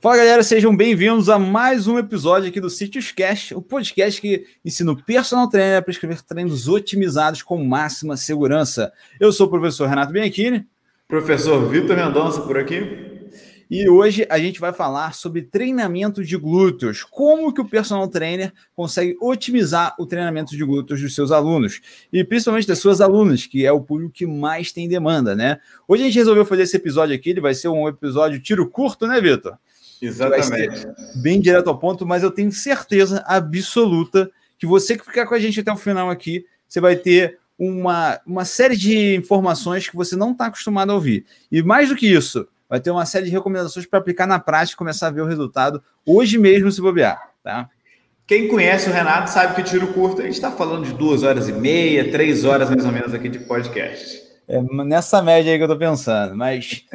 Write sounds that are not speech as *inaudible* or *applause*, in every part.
Fala galera, sejam bem-vindos a mais um episódio aqui do Sítios Cast, o podcast que ensina o personal trainer a prescrever treinos otimizados com máxima segurança. Eu sou o professor Renato Bianchini. Professor Vitor Mendonça por aqui. E hoje a gente vai falar sobre treinamento de glúteos. Como que o personal trainer consegue otimizar o treinamento de glúteos dos seus alunos e principalmente das suas alunas, que é o público que mais tem demanda, né? Hoje a gente resolveu fazer esse episódio aqui, ele vai ser um episódio tiro curto, né, Vitor? Exatamente. Bem direto ao ponto, mas eu tenho certeza absoluta que você que ficar com a gente até o final aqui, você vai ter uma, uma série de informações que você não está acostumado a ouvir. E mais do que isso, vai ter uma série de recomendações para aplicar na prática e começar a ver o resultado hoje mesmo, se bobear. Tá? Quem conhece o Renato sabe que tiro curto, a gente está falando de duas horas e meia, três horas mais ou menos aqui de podcast. É nessa média aí que eu tô pensando. Mas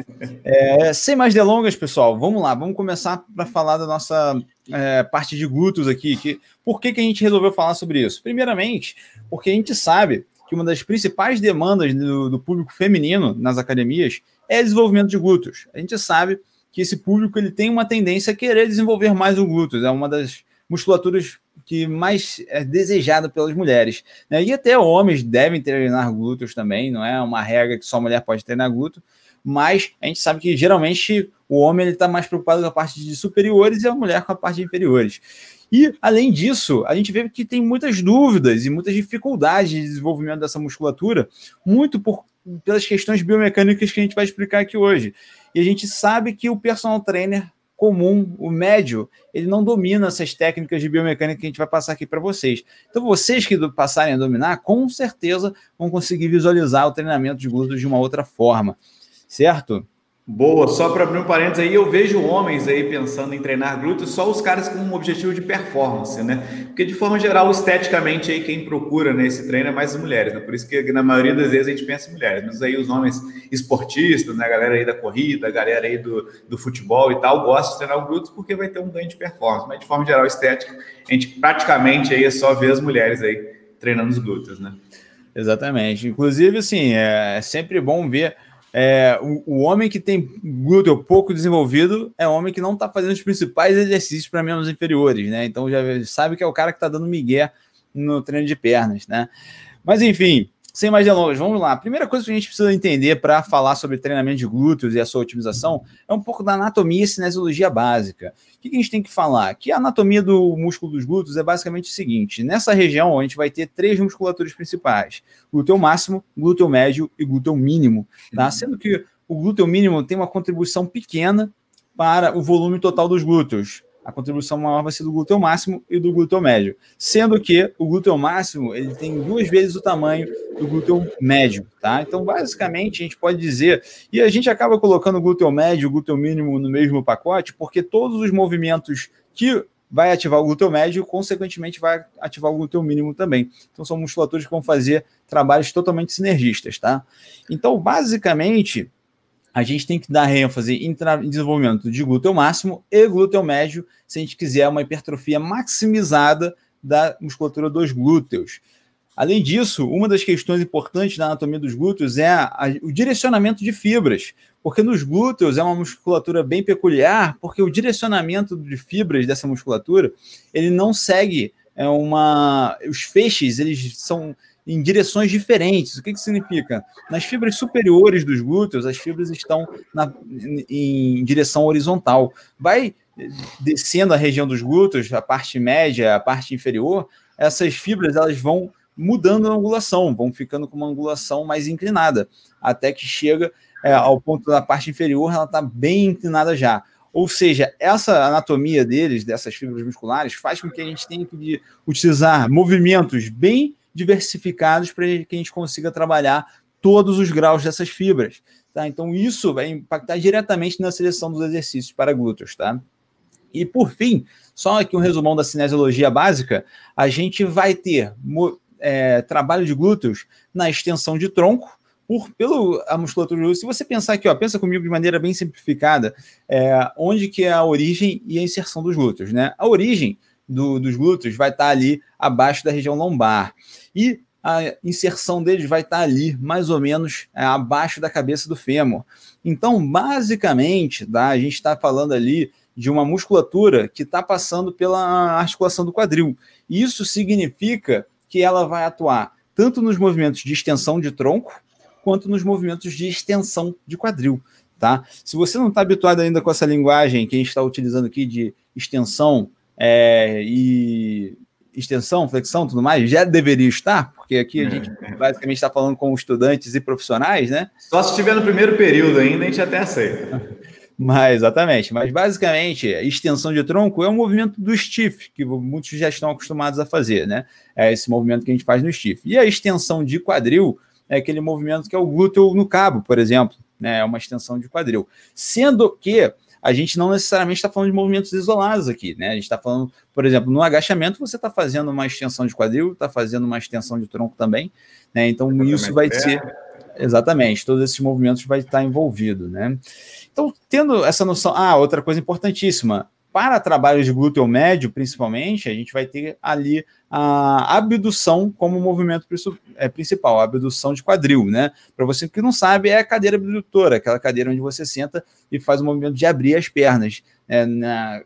é, sem mais delongas, pessoal, vamos lá, vamos começar para falar da nossa é, parte de glúteos aqui. Que, por que, que a gente resolveu falar sobre isso? Primeiramente, porque a gente sabe que uma das principais demandas do, do público feminino nas academias é desenvolvimento de glúteos. A gente sabe que esse público ele tem uma tendência a querer desenvolver mais o glúteos, é uma das musculaturas que mais é desejada pelas mulheres. Né? E até homens devem treinar glúteos também, não é uma regra que só mulher pode treinar glúteo, mas a gente sabe que geralmente o homem está mais preocupado com a parte de superiores e a mulher com a parte de inferiores. E, além disso, a gente vê que tem muitas dúvidas e muitas dificuldades de desenvolvimento dessa musculatura, muito por, pelas questões biomecânicas que a gente vai explicar aqui hoje. E a gente sabe que o personal trainer comum, o médio, ele não domina essas técnicas de biomecânica que a gente vai passar aqui para vocês. Então, vocês que passarem a dominar, com certeza vão conseguir visualizar o treinamento de glúteos de uma outra forma, certo? Boa, só para abrir um parênteses aí, eu vejo homens aí pensando em treinar glúteos, só os caras com um objetivo de performance, né? Porque de forma geral, esteticamente aí quem procura nesse né, treino é mais as mulheres, né? Por isso que na maioria das vezes a gente pensa em mulheres, mas aí os homens esportistas, né, a galera aí da corrida, a galera aí do, do futebol e tal, gostam de treinar glúteos porque vai ter um ganho de performance, mas de forma geral, estética, a gente praticamente aí é só ver as mulheres aí treinando os glúteos, né? Exatamente. Inclusive, assim, é sempre bom ver é, o, o, homem que tem glúteo pouco desenvolvido é um homem que não está fazendo os principais exercícios para membros inferiores, né? Então já sabe que é o cara que está dando migué no treino de pernas, né? Mas enfim, sem mais delongas, vamos lá. A primeira coisa que a gente precisa entender para falar sobre treinamento de glúteos e a sua otimização é um pouco da anatomia e cinesiologia básica. O que a gente tem que falar? Que a anatomia do músculo dos glúteos é basicamente o seguinte: nessa região a gente vai ter três musculaturas principais: glúteo máximo, glúteo médio e glúteo mínimo. Tá? Uhum. Sendo que o glúteo mínimo tem uma contribuição pequena para o volume total dos glúteos a contribuição maior vai ser do glúteo máximo e do glúteo médio. Sendo que o glúteo máximo ele tem duas vezes o tamanho do glúteo médio, tá? Então, basicamente, a gente pode dizer, e a gente acaba colocando o glúteo médio e o glúteo mínimo no mesmo pacote, porque todos os movimentos que vai ativar o glúteo médio, consequentemente vai ativar o glúteo mínimo também. Então, são musculaturas que vão fazer trabalhos totalmente sinergistas, tá? Então, basicamente, a gente tem que dar ênfase em, desenvolvimento de glúteo máximo e glúteo médio, se a gente quiser uma hipertrofia maximizada da musculatura dos glúteos. Além disso, uma das questões importantes da anatomia dos glúteos é a, a, o direcionamento de fibras, porque nos glúteos é uma musculatura bem peculiar, porque o direcionamento de fibras dessa musculatura ele não segue é uma, os feixes eles são em direções diferentes. O que, que significa? Nas fibras superiores dos glúteos, as fibras estão na, em, em direção horizontal. Vai descendo a região dos glúteos, a parte média, a parte inferior, essas fibras elas vão mudando a angulação, vão ficando com uma angulação mais inclinada, até que chega é, ao ponto da parte inferior, ela está bem inclinada já. Ou seja, essa anatomia deles, dessas fibras musculares, faz com que a gente tenha que utilizar movimentos bem diversificados para que a gente consiga trabalhar todos os graus dessas fibras. Tá? Então, isso vai impactar diretamente na seleção dos exercícios para glúteos. Tá? E, por fim, só aqui um resumão da cinesiologia básica, a gente vai ter é, trabalho de glúteos na extensão de tronco, por, pelo a musculatura. Se você pensar aqui, ó, pensa comigo de maneira bem simplificada, é, onde que é a origem e a inserção dos glúteos, né? A origem do, dos glúteos vai estar ali abaixo da região lombar. E a inserção deles vai estar ali, mais ou menos é, abaixo da cabeça do fêmur. Então, basicamente, tá, a gente está falando ali de uma musculatura que está passando pela articulação do quadril. Isso significa que ela vai atuar tanto nos movimentos de extensão de tronco, quanto nos movimentos de extensão de quadril. Tá? Se você não está habituado ainda com essa linguagem que a gente está utilizando aqui de extensão é, e extensão, flexão, tudo mais, já deveria estar, porque aqui a gente é. basicamente está falando com estudantes e profissionais, né? Só se estiver no primeiro período ainda, a gente até aceita. *laughs* Mas, exatamente. Mas, basicamente, extensão de tronco é um movimento do stiff, que muitos já estão acostumados a fazer, né? É esse movimento que a gente faz no stiff. E a extensão de quadril é aquele movimento que é o glúteo no cabo, por exemplo, né? É uma extensão de quadril. Sendo que a gente não necessariamente está falando de movimentos isolados aqui, né? A gente está falando, por exemplo, no agachamento você está fazendo uma extensão de quadril, está fazendo uma extensão de tronco também, né? Então isso vai ser exatamente todos esses movimentos vai estar envolvido, né? Então tendo essa noção, ah, outra coisa importantíssima, para trabalhos de glúteo médio, principalmente, a gente vai ter ali a abdução como movimento é, principal, a abdução de quadril, né? Para você que não sabe, é a cadeira abdutora, aquela cadeira onde você senta e faz o movimento de abrir as pernas é, na,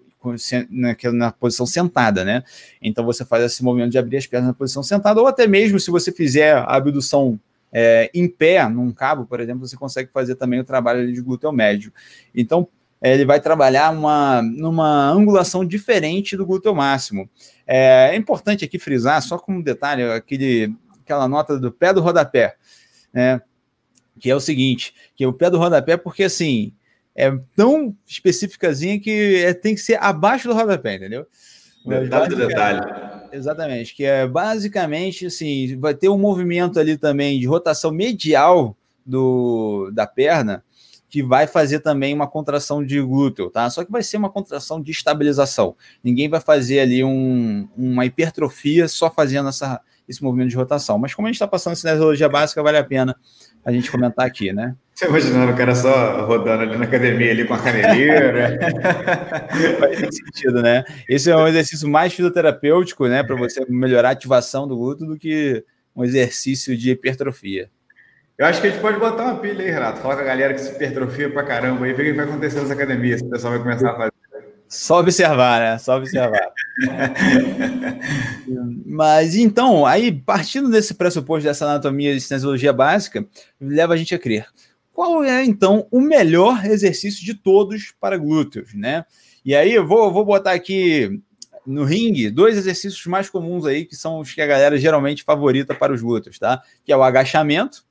na, na, posição sentada, né? Então você faz esse movimento de abrir as pernas na posição sentada, ou até mesmo se você fizer a abdução é, em pé, num cabo, por exemplo, você consegue fazer também o trabalho de glúteo médio. Então, é, ele vai trabalhar uma, numa angulação diferente do glúteo máximo. É, é, importante aqui frisar, só como detalhe, aquele, aquela nota do pé do rodapé, né? Que é o seguinte, que é o pé do rodapé, porque assim, é tão específicazinha que é, tem que ser abaixo do rodapé, entendeu? Detalhe do detalhe. Exatamente, que é basicamente assim, vai ter um movimento ali também de rotação medial do, da perna, que vai fazer também uma contração de glúteo, tá? Só que vai ser uma contração de estabilização. Ninguém vai fazer ali um, uma hipertrofia só fazendo essa, esse movimento de rotação. Mas como a gente está passando cinesiologia básica, vale a pena a gente comentar aqui, né? Você imaginando o cara só rodando ali na academia ali com a caneleira? *laughs* Faz sentido, né? Esse é um exercício mais fisioterapêutico, né? Para você melhorar a ativação do glúteo do que um exercício de hipertrofia. Eu acho que a gente pode botar uma pilha aí, Renato. Falar com a galera que se hipertrofia pra caramba aí, ver o que vai acontecer nas academias. O pessoal vai começar a fazer. Só observar, né? Só observar. Mas então, aí partindo desse pressuposto dessa anatomia de cinesiologia básica, leva a gente a crer. Qual é então o melhor exercício de todos para glúteos, né? E aí eu vou, vou botar aqui no ringue dois exercícios mais comuns aí, que são os que a galera geralmente favorita para os glúteos, tá? Que é o agachamento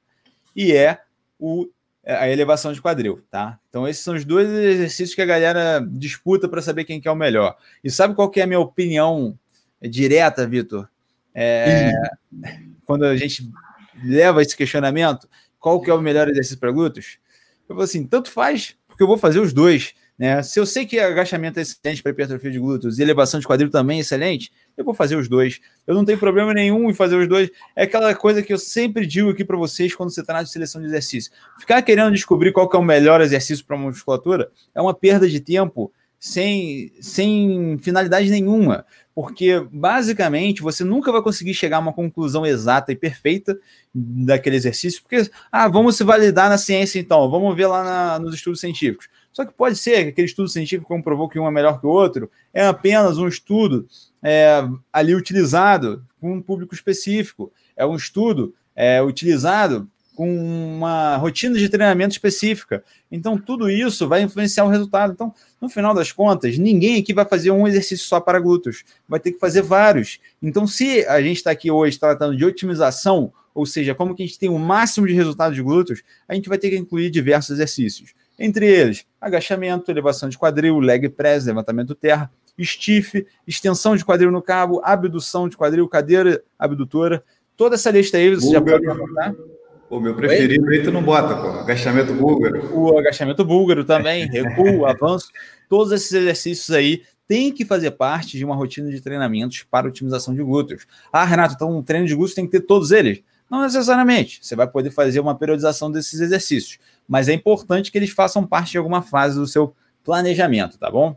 e é o, é a elevação de quadril, tá? Então esses são os dois exercícios que a galera disputa para saber quem que é o melhor. E sabe qual que é a minha opinião direta, Vitor? É, quando a gente leva esse questionamento, qual que é o melhor exercício para glúteos? Eu vou assim, tanto faz, porque eu vou fazer os dois. Né? Se eu sei que agachamento é excelente para hipertrofia de glúteos e elevação de quadril também é excelente, eu vou fazer os dois. Eu não tenho problema nenhum em fazer os dois. É aquela coisa que eu sempre digo aqui para vocês quando você está na seleção de exercício. Ficar querendo descobrir qual é o melhor exercício para musculatura é uma perda de tempo sem, sem finalidade nenhuma. Porque, basicamente, você nunca vai conseguir chegar a uma conclusão exata e perfeita daquele exercício, porque, ah, vamos se validar na ciência então, vamos ver lá na, nos estudos científicos. Só que pode ser que aquele estudo científico comprovou que um é melhor que o outro, é apenas um estudo é, ali utilizado com um público específico, é um estudo é, utilizado com uma rotina de treinamento específica. Então, tudo isso vai influenciar o resultado. Então, no final das contas, ninguém aqui vai fazer um exercício só para glúteos, vai ter que fazer vários. Então, se a gente está aqui hoje tratando de otimização, ou seja, como que a gente tem o máximo de resultado de glúteos, a gente vai ter que incluir diversos exercícios. Entre eles, agachamento, elevação de quadril, leg press, levantamento terra, stiff, extensão de quadril no cabo, abdução de quadril, cadeira abdutora. Toda essa lista aí você búlgaro. já pode anotar. O meu preferido aí tu não bota, pô. Agachamento búlgaro. O agachamento búlgaro também, recuo, *laughs* avanço. Todos esses exercícios aí têm que fazer parte de uma rotina de treinamentos para otimização de glúteos. Ah, Renato, então um treino de glúteos tem que ter todos eles? Não necessariamente. Você vai poder fazer uma periodização desses exercícios mas é importante que eles façam parte de alguma fase do seu planejamento, tá bom?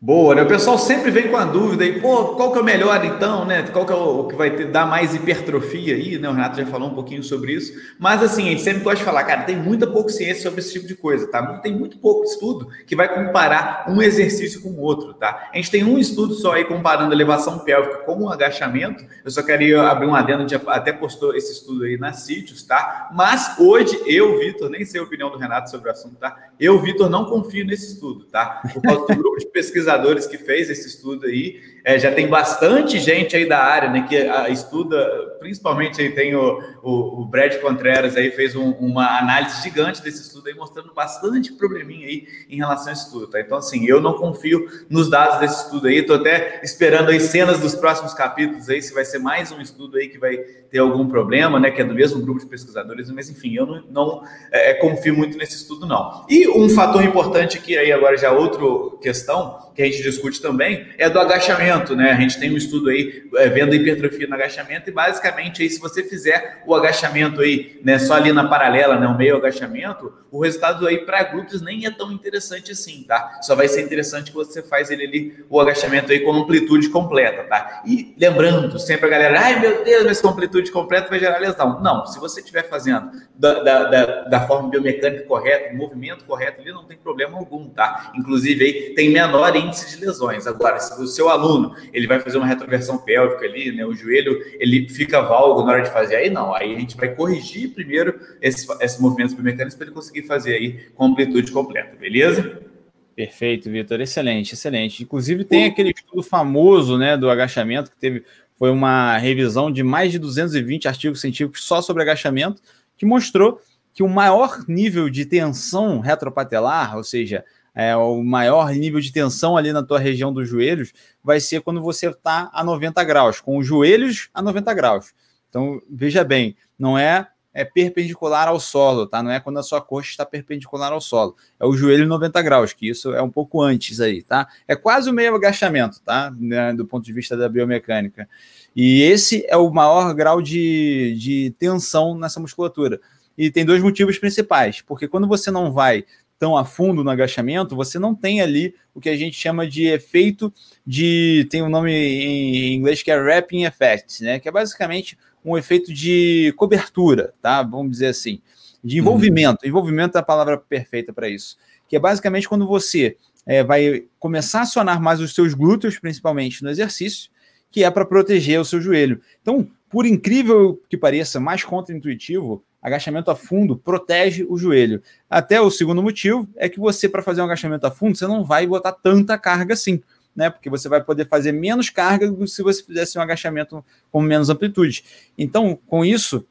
Boa, né? O pessoal sempre vem com a dúvida aí, pô, qual que é o melhor então, né? Qual que é o que vai ter, dar mais hipertrofia aí, né? O Renato já falou um pouquinho sobre isso. Mas assim, a gente sempre gosta de falar, cara, tem muita pouca ciência sobre esse tipo de coisa, tá? Tem muito pouco estudo que vai comparar um exercício com o outro, tá? A gente tem um estudo só aí comparando elevação pélvica com o agachamento. Eu só queria abrir um adendo, a gente até postou esse estudo aí nas sítios, tá? Mas hoje eu, Vitor, nem sei a opinião do Renato sobre o assunto, tá? Eu, Vitor, não confio nesse estudo, tá? Por causa do grupo de pesquisa pesquisadores que fez esse estudo aí. É, já tem bastante gente aí da área, né, que a, estuda, principalmente aí tem o, o, o Brad Contreras aí fez um, uma análise gigante desse estudo aí, mostrando bastante probleminha aí em relação a esse estudo, tá? Então, assim, eu não confio nos dados desse estudo aí, tô até esperando aí cenas dos próximos capítulos aí, se vai ser mais um estudo aí que vai ter algum problema, né, que é do mesmo grupo de pesquisadores, mas enfim, eu não, não é, confio muito nesse estudo, não. E um fator importante que aí agora já outra questão, que a gente discute também, é do agachamento, né? A gente tem um estudo aí é, vendo hipertrofia no agachamento e basicamente aí se você fizer o agachamento aí, né, só ali na paralela, né, o meio agachamento, o resultado aí para glúteos nem é tão interessante assim, tá? Só vai ser interessante que você faz ele ali o agachamento aí com amplitude completa, tá? E lembrando, sempre a galera, ai meu Deus, mas com amplitude completa vai gerar lesão. Não, se você estiver fazendo da, da, da, da forma biomecânica correta, movimento correto ali, não tem problema algum, tá? Inclusive aí tem menor índice de lesões. Agora, se o seu aluno ele vai fazer uma retroversão pélvica ali, né? O joelho ele fica valgo na hora de fazer, aí não, aí a gente vai corrigir primeiro esses, esses movimentos biomecânicos para ele conseguir fazer aí com amplitude completa, beleza? Perfeito, Vitor, excelente, excelente. Inclusive tem aquele estudo famoso, né, do agachamento que teve foi uma revisão de mais de 220 artigos científicos só sobre agachamento, que mostrou que o maior nível de tensão retropatelar, ou seja, é, o maior nível de tensão ali na tua região dos joelhos vai ser quando você está a 90 graus, com os joelhos a 90 graus. Então, veja bem, não é, é perpendicular ao solo, tá? Não é quando a sua coxa está perpendicular ao solo. É o joelho 90 graus, que isso é um pouco antes aí, tá? É quase o meio agachamento, tá? Né, do ponto de vista da biomecânica. E esse é o maior grau de, de tensão nessa musculatura. E tem dois motivos principais, porque quando você não vai tão a fundo no agachamento, você não tem ali o que a gente chama de efeito de. tem um nome em inglês que é wrapping effect, né? Que é basicamente um efeito de cobertura, tá? Vamos dizer assim. De uhum. envolvimento. Uhum. Envolvimento é a palavra perfeita para isso. Que é basicamente quando você é, vai começar a acionar mais os seus glúteos, principalmente no exercício, que é para proteger o seu joelho. Então, por incrível que pareça, mais contra-intuitivo, agachamento a fundo protege o joelho. Até o segundo motivo é que você, para fazer um agachamento a fundo, você não vai botar tanta carga assim, né? Porque você vai poder fazer menos carga do que se você fizesse um agachamento com menos amplitude. Então, com isso,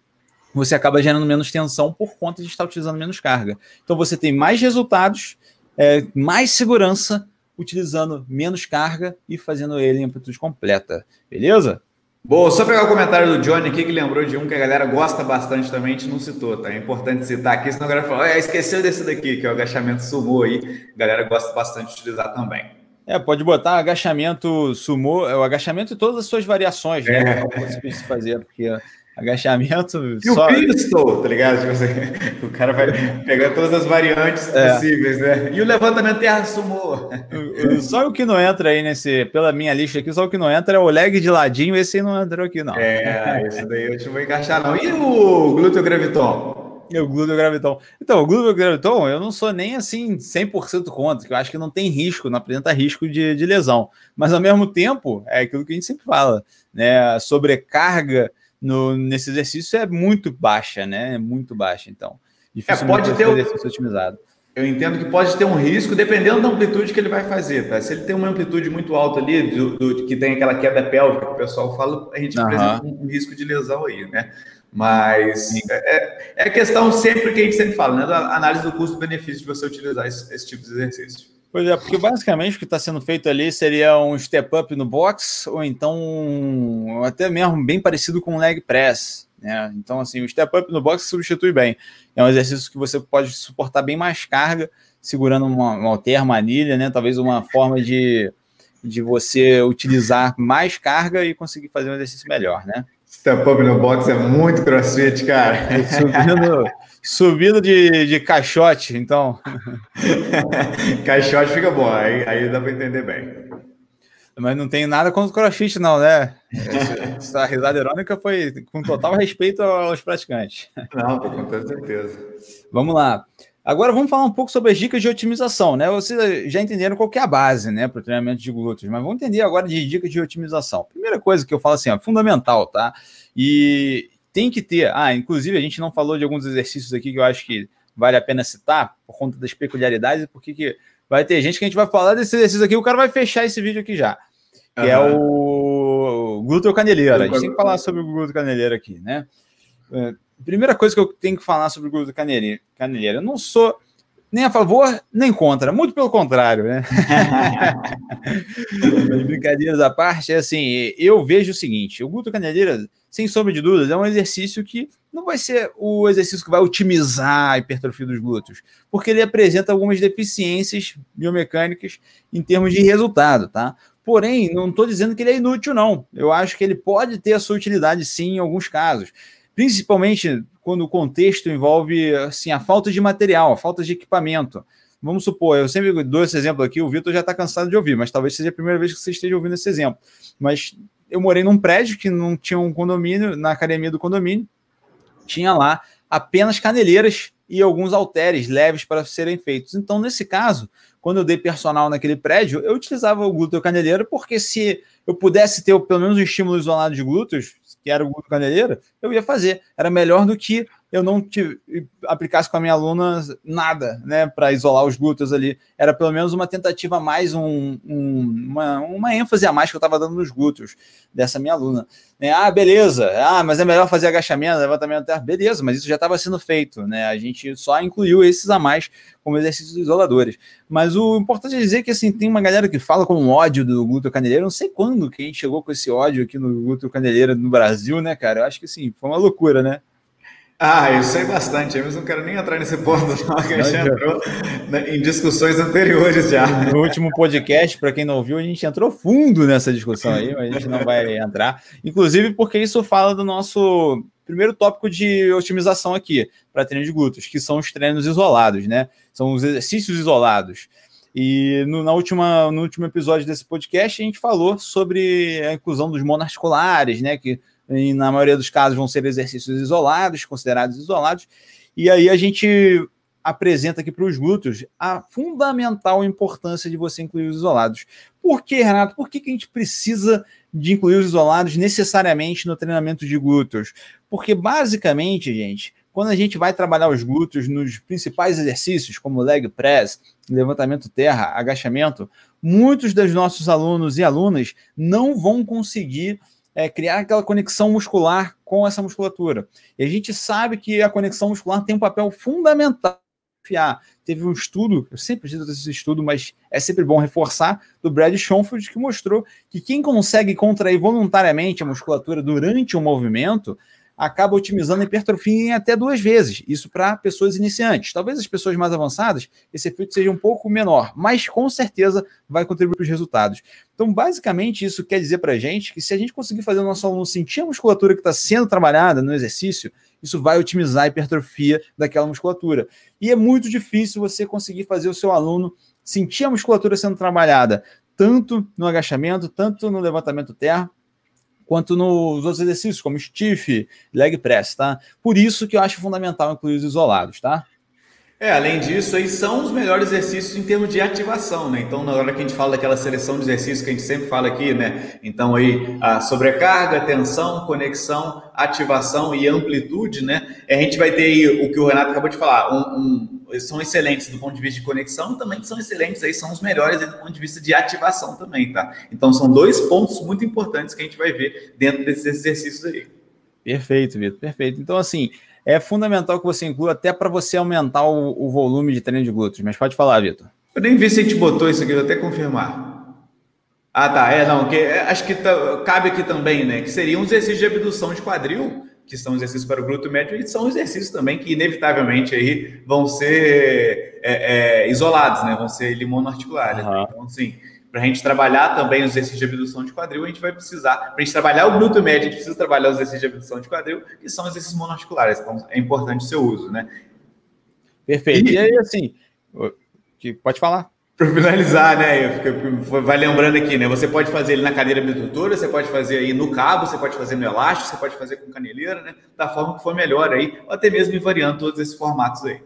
você acaba gerando menos tensão por conta de estar utilizando menos carga. Então, você tem mais resultados, é, mais segurança, utilizando menos carga e fazendo ele em amplitude completa. Beleza? Boa, só pegar o comentário do Johnny aqui que lembrou de um que a galera gosta bastante também, a gente não citou, tá? É importante citar aqui, senão a galera fala, é, esqueceu desse daqui, que é o agachamento sumô aí, a galera gosta bastante de utilizar também. É, pode botar agachamento sumô, é o agachamento e todas as suas variações, né? É. É fazer, porque agachamento. E só... o pistol, tá ligado? Tipo assim, *laughs* o cara vai pegar todas as variantes é. possíveis, né? E o levantamento terra sumou. Só o que não entra aí nesse, pela minha lista aqui, só o que não entra é o leg de ladinho, esse aí não entrou aqui, não. É, esse daí eu não vou encaixar, não. E o glúteo graviton? E o glúteo graviton. Então, o glúteo graviton, eu não sou nem assim 100% contra, que eu acho que não tem risco, não apresenta risco de, de lesão. Mas ao mesmo tempo, é aquilo que a gente sempre fala, né? Sobrecarga no, nesse exercício é muito baixa, né? É muito baixa, então. É, pode ter um exercício otimizado. Eu entendo que pode ter um risco, dependendo da amplitude que ele vai fazer, tá? Se ele tem uma amplitude muito alta ali, do, do que tem aquela queda pélvica que o pessoal fala, a gente uhum. apresenta um, um, risco de lesão aí, né? Mas é, é questão sempre que a gente sempre fala, né? Da análise do custo-benefício de você utilizar esse, esse tipo de exercício. Pois é, porque basicamente o que está sendo feito ali seria um step up no box, ou então até mesmo bem parecido com um leg press. Né? Então, assim, o step up no box substitui bem. É um exercício que você pode suportar bem mais carga, segurando uma, uma alter, manilha, né? Talvez uma forma de, de você utilizar mais carga e conseguir fazer um exercício melhor, né? Step up no box é muito crossfit, cara. *laughs* Subindo, Subida de, de caixote, então. *laughs* caixote fica bom, aí, aí dá para entender bem. Mas não tem nada contra o crossfit, não, né? Essa, risada irônica foi com total respeito aos praticantes. Não, com toda certeza. Vamos lá. Agora vamos falar um pouco sobre as dicas de otimização, né? Vocês já entenderam qual é a base, né, para o treinamento de glúteos, mas vamos entender agora de dicas de otimização. Primeira coisa que eu falo assim, ó, fundamental, tá? E tem que ter. Ah, inclusive a gente não falou de alguns exercícios aqui que eu acho que vale a pena citar por conta das peculiaridades, porque que vai ter gente que a gente vai falar desse exercício aqui, o cara vai fechar esse vídeo aqui já, que uhum. é o glúteo caneleiro. A gente tem que falar sobre o glúteo caneleiro aqui, né? É, primeira coisa que eu tenho que falar sobre o glúteo caneleiro, caneleiro eu não sou nem a favor, nem contra, muito pelo contrário, né? *laughs* *laughs* Brincadeiras à parte, é assim, eu vejo o seguinte, o glúteo caneleiro, sem sombra de dúvidas, é um exercício que não vai ser o exercício que vai otimizar a hipertrofia dos glúteos, porque ele apresenta algumas deficiências biomecânicas em termos de resultado, tá? Porém, não estou dizendo que ele é inútil, não. Eu acho que ele pode ter a sua utilidade, sim, em alguns casos principalmente quando o contexto envolve assim, a falta de material, a falta de equipamento. Vamos supor, eu sempre dou esse exemplo aqui, o Vitor já está cansado de ouvir, mas talvez seja a primeira vez que você esteja ouvindo esse exemplo. Mas eu morei num prédio que não tinha um condomínio, na academia do condomínio, tinha lá apenas caneleiras e alguns halteres leves para serem feitos. Então, nesse caso, quando eu dei personal naquele prédio, eu utilizava o glúteo caneleiro, porque se eu pudesse ter pelo menos um estímulo isolado de glúteos, que era o glúteo caneleiro, eu ia fazer. Era melhor do que eu não te, aplicasse com a minha aluna nada, né, para isolar os glúteos ali. Era pelo menos uma tentativa a mais, um, um, uma, uma ênfase a mais que eu estava dando nos glúteos dessa minha aluna. Né? Ah, beleza. Ah, mas é melhor fazer agachamento, levantamento terra. Beleza, mas isso já estava sendo feito, né? A gente só incluiu esses a mais como exercícios isoladores. Mas o importante é dizer que assim tem uma galera que fala com ódio do glúteo caneleiro. Não sei quando que a gente chegou com esse ódio aqui no glúteo caneleiro no Brasil, né, cara? Eu acho que sim, foi uma loucura, né? Ah, eu sei bastante, mas não quero nem entrar nesse ponto, não, que a gente entrou em discussões anteriores já. No último podcast, para quem não ouviu, a gente entrou fundo nessa discussão aí, mas a gente não vai entrar. Inclusive porque isso fala do nosso primeiro tópico de otimização aqui, para treino de glúteos, que são os treinos isolados, né? São os exercícios isolados. E no, na última, no último episódio desse podcast, a gente falou sobre a inclusão dos monoarticulares, né? Que e na maioria dos casos vão ser exercícios isolados, considerados isolados, e aí a gente apresenta aqui para os glúteos a fundamental importância de você incluir os isolados. Por que, Renato? Por que, que a gente precisa de incluir os isolados necessariamente no treinamento de glúteos? Porque basicamente, gente, quando a gente vai trabalhar os glúteos nos principais exercícios, como leg press, levantamento terra, agachamento, muitos dos nossos alunos e alunas não vão conseguir é, criar aquela conexão muscular com essa musculatura. E a gente sabe que a conexão muscular tem um papel fundamental. Teve um estudo, eu sempre digo desse estudo, mas é sempre bom reforçar, do Brad Schoenfeld, que mostrou que quem consegue contrair voluntariamente a musculatura durante o movimento acaba otimizando a hipertrofia em até duas vezes. Isso para pessoas iniciantes. Talvez as pessoas mais avançadas, esse efeito seja um pouco menor, mas com certeza vai contribuir para os resultados. Então, basicamente, isso quer dizer para a gente que se a gente conseguir fazer o nosso aluno sentir a musculatura que está sendo trabalhada no exercício, isso vai otimizar a hipertrofia daquela musculatura. E é muito difícil você conseguir fazer o seu aluno sentir a musculatura sendo trabalhada, tanto no agachamento, tanto no levantamento terra, quanto nos outros exercícios, como stiff, leg press, tá? Por isso que eu acho fundamental incluir os isolados, tá? É, além disso, aí são os melhores exercícios em termos de ativação, né? Então, na hora que a gente fala daquela seleção de exercícios que a gente sempre fala aqui, né? Então, aí, a sobrecarga, tensão, conexão, ativação e amplitude, né? A gente vai ter aí o que o Renato acabou de falar, um, um, são excelentes do ponto de vista de conexão, também são excelentes aí, são os melhores do ponto de vista de ativação também, tá? Então, são dois pontos muito importantes que a gente vai ver dentro desses exercícios aí. Perfeito, Vitor, perfeito. Então, assim, é fundamental que você inclua até para você aumentar o, o, volume de treino de glúteos. Mas pode falar, Vitor. Eu nem vi se a gente botou isso aqui, vou até confirmar. Ah, tá. É, não, que, é, acho que tá, cabe aqui também, né? Que seriam os exercícios de abdução de quadril, que são exercícios para o glúteo médio, e são exercícios também que, inevitavelmente, aí vão ser é, é, isolados, né? Vão ser limonoarticulares. Uhum. Né? Então, assim, para a gente trabalhar também os exercícios de abdução de quadril, a gente vai precisar, para a gente trabalhar o glúteo médio, a gente precisa trabalhar os exercícios de abdução de quadril, que são exercícios monoarticulares, então é importante o seu uso, né? Perfeito. E, e aí, assim, pode falar. Para finalizar, né? Vai lembrando aqui, né? Você pode fazer ele na cadeira abdutora, você pode fazer aí no cabo, você pode fazer no elástico, você pode fazer com caneleira, né? Da forma que for melhor aí, ou até mesmo variando todos esses formatos aí.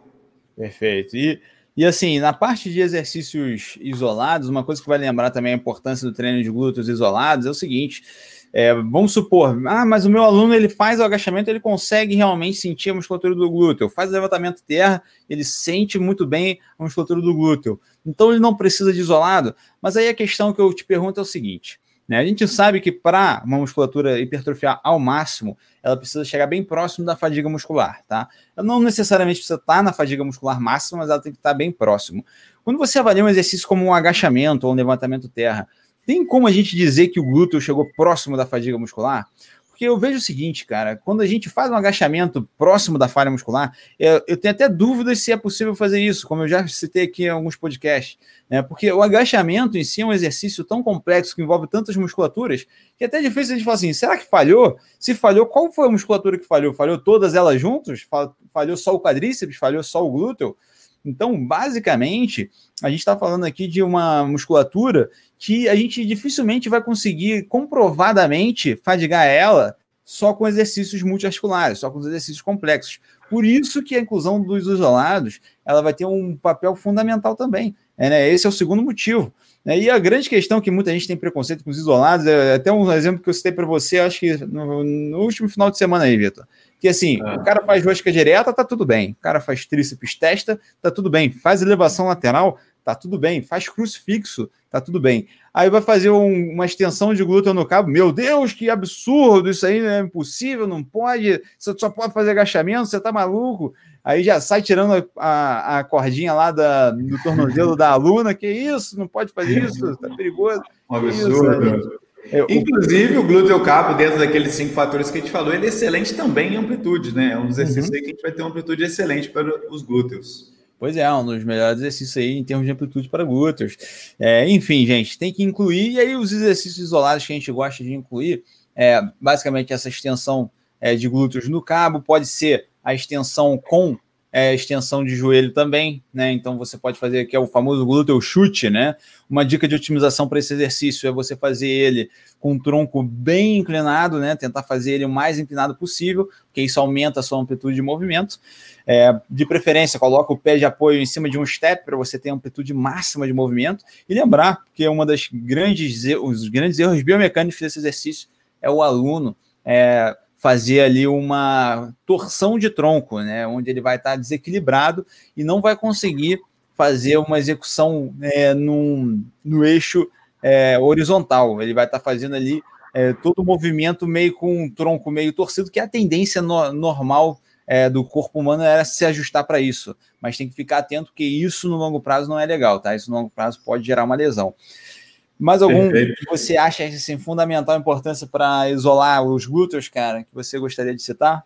Perfeito. E, e assim, na parte de exercícios isolados, uma coisa que vai lembrar também a importância do treino de glúteos isolados é o seguinte: é, vamos supor, ah, mas o meu aluno ele faz o agachamento, ele consegue realmente sentir a musculatura do glúteo, faz o levantamento terra, ele sente muito bem a musculatura do glúteo. Então ele não precisa de isolado. Mas aí a questão que eu te pergunto é o seguinte: né? A gente sabe que para uma musculatura hipertrofiar ao máximo, ela precisa chegar bem próximo da fadiga muscular, tá? Ela não necessariamente precisa estar na fadiga muscular máxima, mas ela tem que estar bem próximo. Quando você avalia um exercício como um agachamento ou um levantamento terra, tem como a gente dizer que o glúteo chegou próximo da fadiga muscular? Porque eu vejo o seguinte, cara, quando a gente faz um agachamento próximo da falha muscular, eu, eu tenho até dúvidas se é possível fazer isso, como eu já citei aqui em alguns podcasts, né? Porque o agachamento em si é um exercício tão complexo que envolve tantas musculaturas que é até difícil a gente falar assim: será que falhou? Se falhou, qual foi a musculatura que falhou? Falhou todas elas juntas? Falhou só o quadríceps? Falhou só o glúteo? Então, basicamente, a gente está falando aqui de uma musculatura que a gente dificilmente vai conseguir comprovadamente fadigar ela só com exercícios multiarticulares, só com exercícios complexos. Por isso que a inclusão dos isolados ela vai ter um papel fundamental também. É, né? Esse é o segundo motivo. Né? E a grande questão que muita gente tem preconceito com os isolados, é até um exemplo que eu citei para você, acho que no, no, último final de semana aí, Vitor. Que assim, ah. o cara faz rosca direta, tá tudo bem. O cara faz tríceps testa, tá tudo bem. Faz elevação lateral, tá tudo bem. Faz crucifixo, tá tudo bem. Aí vai fazer um, uma extensão de glúteo no cabo. Meu Deus, que absurdo! Isso aí é impossível, não pode. Você só pode fazer agachamento, você tá maluco. Aí já sai tirando a, a cordinha lá da, do tornozelo da aluna. Que isso? Não pode fazer isso? Tá perigoso. Um absurdo. É, Inclusive, o glúteo cabo, dentro daqueles cinco fatores que a gente falou, ele é excelente também em amplitude, né? É um exercício uhum. aí que a gente vai ter uma amplitude excelente para os glúteos. Pois é, um dos melhores exercícios aí em termos de amplitude para glúteos. É, enfim, gente, tem que incluir. E aí, os exercícios isolados que a gente gosta de incluir, é basicamente essa extensão é, de glúteos no cabo, pode ser a extensão com é, extensão de joelho também, né? Então você pode fazer que é o famoso glúteo chute, né? Uma dica de otimização para esse exercício é você fazer ele com um tronco bem inclinado, né? Tentar fazer ele o mais inclinado possível, porque isso aumenta a sua amplitude de movimento. É, de preferência, coloca o pé de apoio em cima de um step para você ter amplitude máxima de movimento. E lembrar que uma das grandes os grandes erros biomecânicos desse exercício é o aluno é, fazer ali uma torção de tronco, né, onde ele vai estar desequilibrado e não vai conseguir fazer uma execução é, num, no eixo é, horizontal. Ele vai estar fazendo ali é, todo o movimento meio com um tronco meio torcido, que é a tendência no, normal é, do corpo humano era se ajustar para isso. Mas tem que ficar atento que isso no longo prazo não é legal, tá? Isso no longo prazo pode gerar uma lesão. Mais algum Perfeito. que você acha assim, fundamental importância para isolar os glúteos, cara, que você gostaria de citar?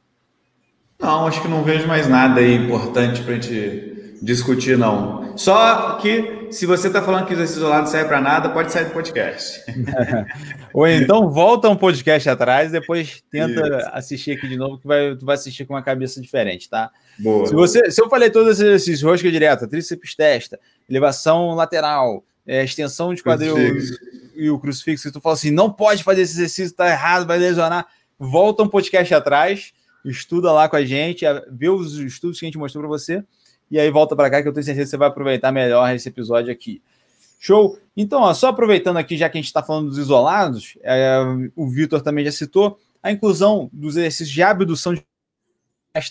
Não, acho que não vejo mais nada aí importante para a gente discutir, não. Só que se você está falando que exercício isolado não serve para nada, pode sair do podcast. *laughs* Ou então volta um podcast atrás, depois tenta Isso. assistir aqui de novo, que vai, tu vai assistir com uma cabeça diferente, tá? Boa. Se, você, se eu falei todos esses exercícios, rosca direta, tríceps testa, elevação lateral, é, extensão de quadril e o crucifixo, e tu fala assim, não pode fazer esse exercício, tá errado, vai lesionar. Volta um podcast atrás, estuda lá com a gente, vê os estudos que a gente mostrou para você, e aí volta para cá que eu tenho certeza que você vai aproveitar melhor esse episódio aqui. Show? Então, ó, só aproveitando aqui, já que a gente está falando dos isolados, é, o Vitor também já citou, a inclusão dos exercícios de abdução de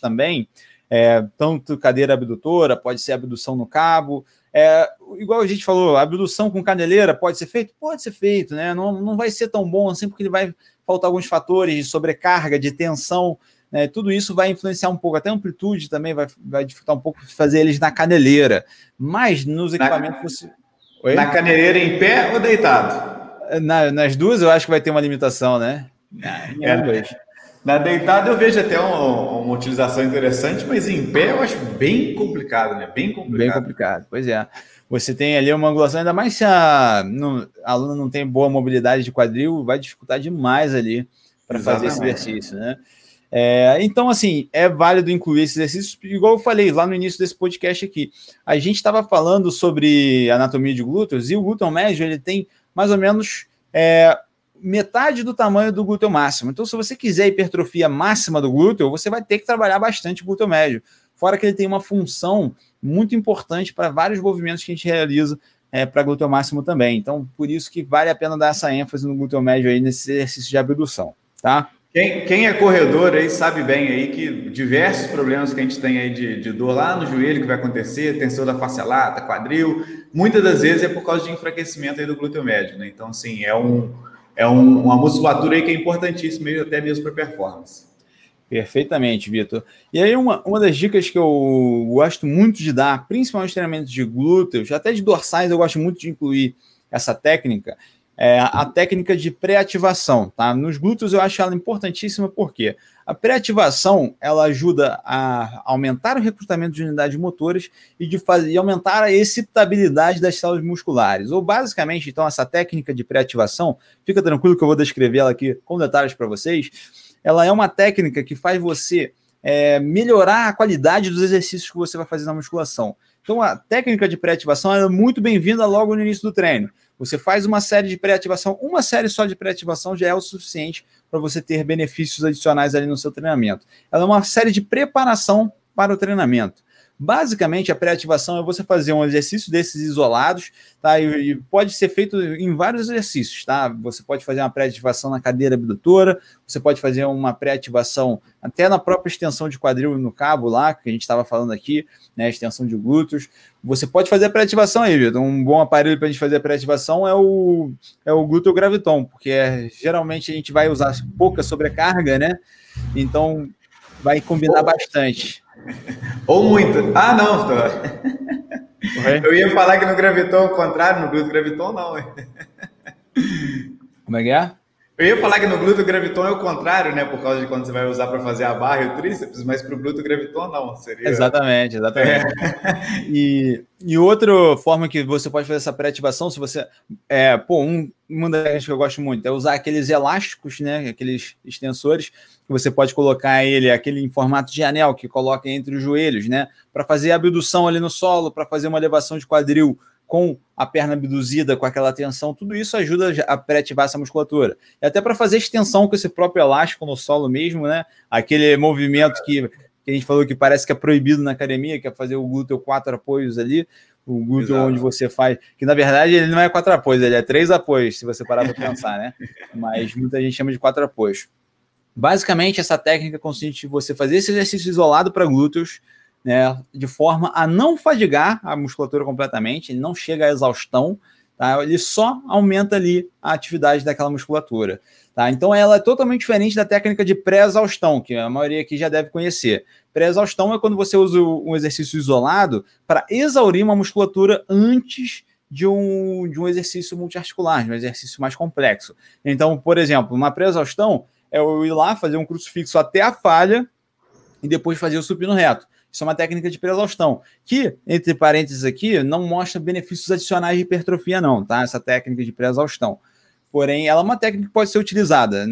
também, é, tanto cadeira abdutora, pode ser abdução no cabo, é, igual a gente falou, abdução com caneleira pode ser feito? Pode ser feito, né? Não, não vai ser tão bom assim, porque ele vai faltar alguns fatores de sobrecarga, de tensão, né? Tudo isso vai influenciar um pouco, até a amplitude também vai, vai dificultar um pouco fazer eles na caneleira. Mas nos equipamentos. Na, você... na caneleira em pé ou deitado? Na, nas duas eu acho que vai ter uma limitação, né? É, na deitada eu vejo até uma, uma, utilização interessante, mas em pé eu acho bem complicado, né? Bem complicado. Bem complicado, pois é. Você tem ali uma angulação, ainda mais se a, não, a aluna não tem boa mobilidade de quadril, vai dificultar demais ali para fazer esse exercício, né? É, então, assim, é válido incluir esses exercícios, igual eu falei lá no início desse podcast aqui. A gente estava falando sobre anatomia de glúteos e o glúteo médio ele tem mais ou menos é, metade do tamanho do glúteo máximo. Então, se você quiser hipertrofia máxima do glúteo, você vai ter que trabalhar bastante o glúteo médio. Fora que ele tem uma função muito importante para vários movimentos que a gente realiza é, para glúteo máximo também. Então, por isso que vale a pena dar essa ênfase no glúteo médio aí nesse exercício de abdução, tá? Quem, quem, é corredor aí sabe bem aí que diversos problemas que a gente tem aí de, de dor lá no joelho que vai acontecer, tensão da face lata, quadril, muitas das vezes é por causa de enfraquecimento aí do glúteo médio, né? Então, assim, é, um, é um, uma musculatura aí que é importantíssima até mesmo para performance. Perfeitamente, Vitor. E aí, uma, uma das dicas que eu gosto muito de dar, principalmente treinamentos de glúteos, até de dorsais, eu gosto muito de incluir essa técnica, é a técnica de pré-ativação, tá? Nos glúteos eu acho ela importantíssima porque a pré-ativação ela ajuda a aumentar o recrutamento de unidades motoras e de fazer e aumentar a excitabilidade das células musculares. Ou basicamente, então, essa técnica de pré-ativação, fica tranquilo que eu vou descrever ela aqui com detalhes para vocês. Ela é uma técnica que faz você é, melhorar a qualidade dos exercícios que você vai fazer na musculação. Então, a técnica de pré-ativação é muito bem-vinda logo no início do treino. Você faz uma série de pré-ativação, uma série só de pré-ativação já é o suficiente para você ter benefícios adicionais ali no seu treinamento. Ela é uma série de preparação para o treinamento. Basicamente, a pré-ativação é você fazer um exercício desses isolados, tá? E, e, pode ser feito em vários exercícios, tá? Você pode fazer uma pré-ativação na cadeira abdutora, você pode fazer uma pré-ativação até na própria extensão de quadril no cabo lá, que a gente estava falando aqui, né? Extensão de glúteos. Você pode fazer a pré-ativação aí, Vitor. Um bom aparelho para a gente fazer a pré-ativação é o, é o glúteo graviton, porque é, geralmente a gente vai usar pouca sobrecarga, né? Então vai combinar bastante. Ou muito. Ah, não. Tô... Eu ia falar que no graviton ao contrário, no glúteo graviton não. Como é que é? Eu ia falar que no glúteo graviton é o contrário, né? Por causa de quando você vai usar para fazer a barra e o tríceps, mas para o glúteo graviton não. Seria... Exatamente, exatamente. É. E, e outra forma que você pode fazer essa pré-ativação, se você. É, pô, um, uma das coisas que eu gosto muito é usar aqueles elásticos, né? Aqueles extensores, que você pode colocar ele, aquele em formato de anel que coloca entre os joelhos, né? Para fazer a abdução ali no solo, para fazer uma elevação de quadril com a perna abduzida, com aquela tensão, tudo isso ajuda a pré-ativar essa musculatura. E até para fazer extensão com esse próprio elástico no solo mesmo, né? Aquele movimento que, que, a gente falou que parece que é proibido na academia, que é fazer o glúteo quatro apoios ali, o glúteo Exato. onde você faz, que na verdade ele não é quatro apoios, ele é três apoios, se você parar para pensar, né? Mas muita gente chama de quatro apoios. Basicamente, essa técnica consiste em você fazer esse exercício isolado para glúteos, né, de forma a não fadigar a musculatura completamente, ele não chega à exaustão, tá? ele só aumenta ali a atividade daquela musculatura. Tá? Então ela é totalmente diferente da técnica de pré-exaustão, que a maioria aqui já deve conhecer. Pré-exaustão é quando você usa um exercício isolado para exaurir uma musculatura antes de um, de um exercício multiarticular, de um exercício mais complexo. Então, por exemplo, uma pré-exaustão é eu ir lá fazer um crucifixo até a falha e depois fazer o supino reto. Isso é uma técnica de pré-exaustão, que, entre parênteses aqui, não mostra benefícios adicionais de hipertrofia, não, tá? Essa técnica de pré-exaustão. Porém, ela é uma técnica que pode ser utilizada.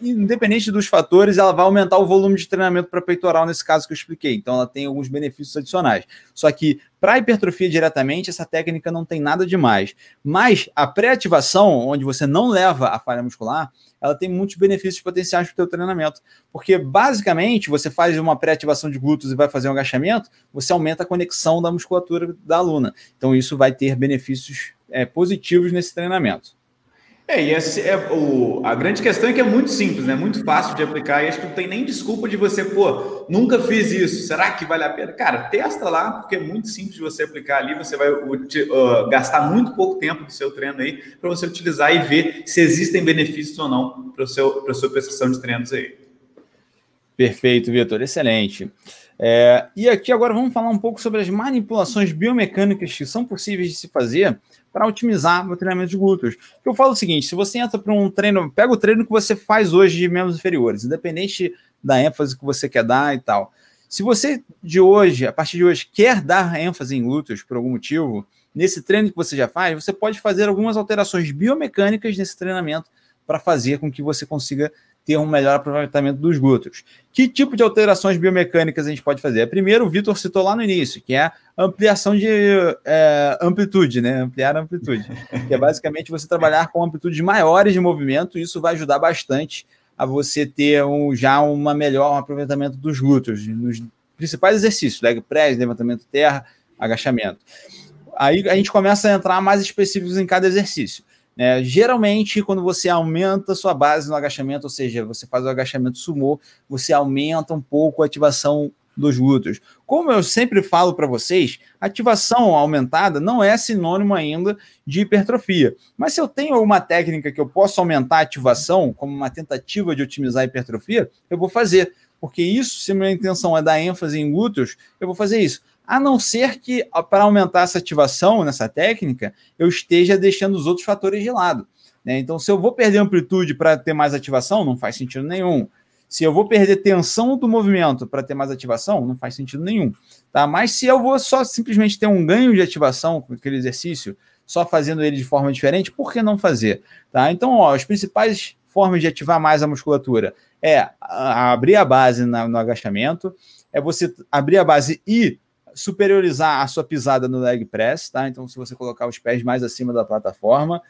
Independente dos fatores, ela vai aumentar o volume de treinamento para peitoral, nesse caso que eu expliquei. Então, ela tem alguns benefícios adicionais. Só que, para hipertrofia diretamente, essa técnica não tem nada demais. Mas a pré-ativação, onde você não leva a falha muscular, ela tem muitos benefícios potenciais para o teu treinamento. Porque, basicamente, você faz uma pré-ativação de glúteos e vai fazer um agachamento, você aumenta a conexão da musculatura da aluna. Então, isso vai ter benefícios é, positivos nesse treinamento. É, e esse é o, a grande questão é que é muito simples, né? Muito fácil de aplicar e acho que não tem nem desculpa de você, pô, nunca fiz isso, será que vale a pena? Cara, testa lá, porque é muito simples de você aplicar ali, você vai uh, gastar muito pouco tempo do seu treino aí para você utilizar e ver se existem benefícios ou não para a sua prestação de treinos aí. Perfeito, Vitor, excelente. É, e aqui agora vamos falar um pouco sobre as manipulações biomecânicas que são possíveis de se fazer para otimizar o treinamento de glúteos. Eu falo o seguinte: se você entra para um treino, pega o treino que você faz hoje de membros inferiores, independente da ênfase que você quer dar e tal. Se você de hoje, a partir de hoje, quer dar ênfase em glúteos por algum motivo, nesse treino que você já faz, você pode fazer algumas alterações biomecânicas nesse treinamento para fazer com que você consiga ter um melhor aproveitamento dos glúteos. Que tipo de alterações biomecânicas a gente pode fazer? Primeiro, o Vitor citou lá no início, que é ampliação de é, amplitude, né? Ampliar a amplitude. que é basicamente você trabalhar com amplitudes maiores de movimento, isso vai ajudar bastante a você ter um, já uma melhor aproveitamento dos glúteos, nos principais exercícios, leg press, levantamento terra, agachamento. Aí a gente começa a entrar mais específicos em cada exercício. É, geralmente, quando você aumenta sua base no agachamento, ou seja, você faz o agachamento sumô, você aumenta um pouco a ativação dos glúteos. Como eu sempre falo para vocês, ativação aumentada não é sinônimo ainda de hipertrofia. Mas se eu tenho alguma técnica que eu posso aumentar a ativação, como uma tentativa de otimizar a hipertrofia, eu vou fazer. Porque isso, se minha intenção é dar ênfase em glúteos, eu vou fazer isso a não ser que, para aumentar essa ativação nessa técnica, eu esteja deixando os outros fatores de lado. Né? Então, se eu vou perder amplitude para ter mais ativação, não faz sentido nenhum. Se eu vou perder tensão do movimento para ter mais ativação, não faz sentido nenhum. Tá? Mas se eu vou só simplesmente ter um ganho de ativação com aquele exercício, só fazendo ele de forma diferente, por que não fazer? Tá? Então, ó, as principais formas de ativar mais a musculatura é abrir a base na, no agachamento, é você abrir a base e superiorizar a sua pisada no leg press, tá? Então, se você colocar os pés mais acima da plataforma,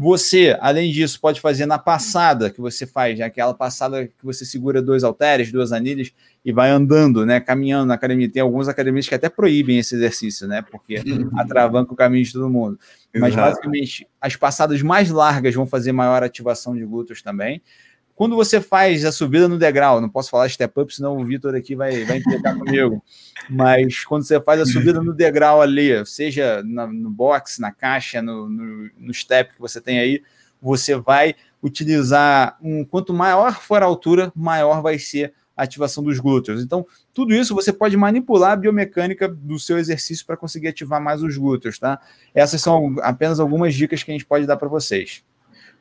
você, além disso, pode fazer na passada que você faz, né? aquela passada que você segura dois halteres, duas anilhas e vai andando, né? Caminhando na academia. Tem alguns academias que até proíbem esse exercício, né? Porque atravanca o caminho de todo mundo. Mas Exato. basicamente, as passadas mais largas vão fazer maior ativação de glúteos também. Quando você faz a subida no degrau, não posso falar step up, senão o Vitor aqui vai, vai implicar *laughs* comigo. Mas quando você faz a subida no degrau ali, seja no box, na caixa, no, no, no step que você tem aí, você vai utilizar um. Quanto maior for a altura, maior vai ser a ativação dos glúteos. Então, tudo isso você pode manipular a biomecânica do seu exercício para conseguir ativar mais os glúteos, tá? Essas são apenas algumas dicas que a gente pode dar para vocês.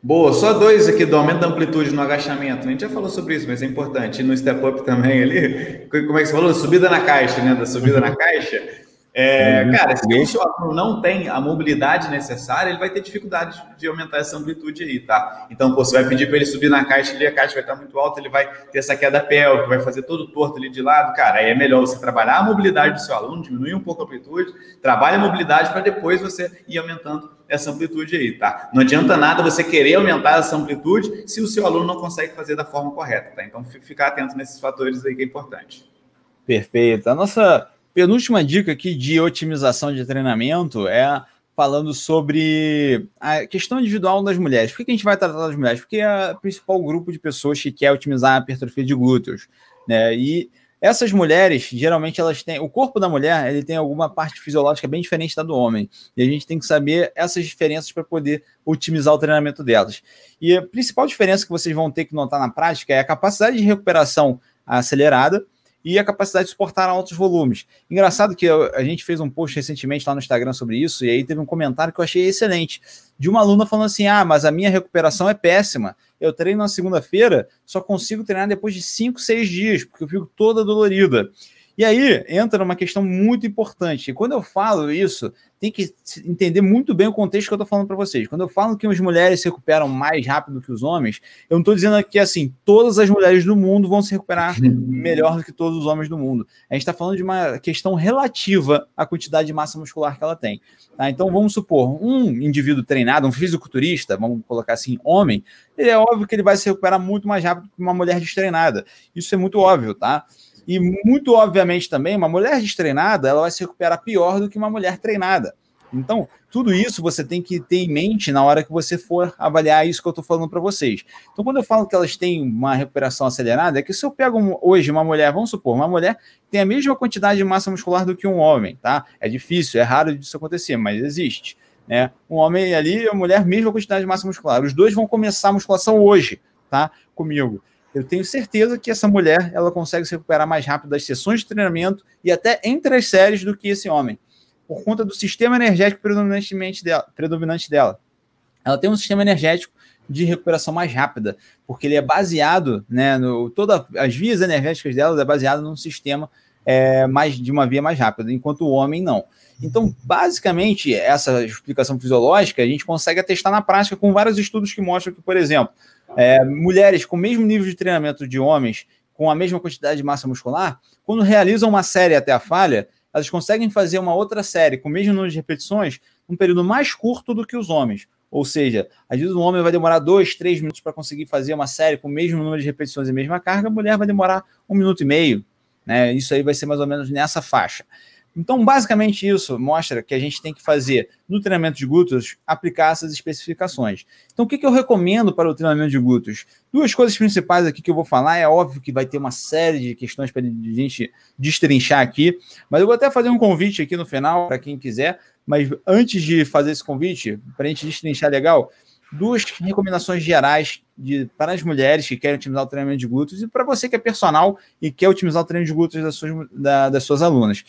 Boa, só dois aqui do aumento da amplitude no agachamento. A gente já falou sobre isso, mas é importante. E no step up também ali, como é que você falou? Subida na caixa, né? Da subida na caixa. É, cara, se o seu aluno não tem a mobilidade necessária, ele vai ter dificuldade de aumentar essa amplitude aí, tá? Então, pô, você vai pedir para ele subir na caixa ali, a caixa vai estar muito alta, ele vai ter essa queda pélvica, vai fazer todo torto ali de lado. Cara, aí é melhor você trabalhar a mobilidade do seu aluno, diminuir um pouco a amplitude, trabalha a mobilidade para depois você ir aumentando essa amplitude aí, tá? Não adianta nada você querer aumentar essa amplitude se o seu aluno não consegue fazer da forma correta, tá? Então, ficar atento nesses fatores aí que é importante. Perfeito. A nossa penúltima dica aqui de otimização de treinamento é falando sobre a questão individual das mulheres. Por que a gente vai tratar das mulheres? Porque é o principal grupo de pessoas que quer otimizar a hipertrofia de glúteos, né? E essas mulheres, geralmente, elas têm. O corpo da mulher ele tem alguma parte fisiológica bem diferente da do homem. E a gente tem que saber essas diferenças para poder otimizar o treinamento delas. E a principal diferença que vocês vão ter que notar na prática é a capacidade de recuperação acelerada e a capacidade de suportar altos volumes. Engraçado que a gente fez um post recentemente lá no Instagram sobre isso, e aí teve um comentário que eu achei excelente, de uma aluna falando assim: ah, mas a minha recuperação é péssima. Eu treino na segunda-feira, só consigo treinar depois de 5, 6 dias, porque eu fico toda dolorida. E aí entra uma questão muito importante. E quando eu falo isso, tem que entender muito bem o contexto que eu estou falando para vocês. Quando eu falo que as mulheres se recuperam mais rápido que os homens, eu não estou dizendo que assim todas as mulheres do mundo vão se recuperar *laughs* melhor do que todos os homens do mundo. A gente está falando de uma questão relativa à quantidade de massa muscular que ela tem. Tá? Então vamos supor um indivíduo treinado, um fisiculturista, vamos colocar assim, homem, ele é óbvio que ele vai se recuperar muito mais rápido que uma mulher destreinada. Isso é muito óbvio, tá? E muito obviamente também, uma mulher destreinada, ela vai se recuperar pior do que uma mulher treinada. Então, tudo isso você tem que ter em mente na hora que você for avaliar isso que eu estou falando para vocês. Então, quando eu falo que elas têm uma recuperação acelerada, é que se eu pego hoje uma mulher, vamos supor, uma mulher tem a mesma quantidade de massa muscular do que um homem, tá? É difícil, é raro disso acontecer, mas existe. Né? Um homem ali e a mulher, mesma quantidade de massa muscular. Os dois vão começar a musculação hoje, tá? Comigo eu tenho certeza que essa mulher ela consegue se recuperar mais rápido das sessões de treinamento e até entre as séries do que esse homem, por conta do sistema energético predominantemente dela, predominante dela. Ela tem um sistema energético de recuperação mais rápida, porque ele é baseado, né, no todas as vias energéticas dela é baseado num sistema é, mais de uma via mais rápida, enquanto o homem não. Então, basicamente, essa explicação fisiológica a gente consegue atestar na prática com vários estudos que mostram que, por exemplo, é, mulheres com o mesmo nível de treinamento de homens, com a mesma quantidade de massa muscular, quando realizam uma série até a falha, elas conseguem fazer uma outra série com o mesmo número de repetições num período mais curto do que os homens. Ou seja, às vezes um homem vai demorar dois, três minutos para conseguir fazer uma série com o mesmo número de repetições e mesma carga, a mulher vai demorar um minuto e meio. Né? Isso aí vai ser mais ou menos nessa faixa. Então, basicamente, isso mostra que a gente tem que fazer no treinamento de glúteos aplicar essas especificações. Então, o que, eu recomendo para o treinamento de glúteos? Duas coisas principais aqui que eu vou falar. É óbvio que vai ter uma série de questões para a gente destrinchar aqui, mas eu vou até fazer um convite aqui no final para quem quiser. Mas antes de fazer esse convite, para a gente destrinchar legal, duas recomendações gerais de, para as mulheres que querem otimizar o treinamento de glúteos e para você que é personal e quer otimizar o treino de glúteos das suas, da, das suas alunas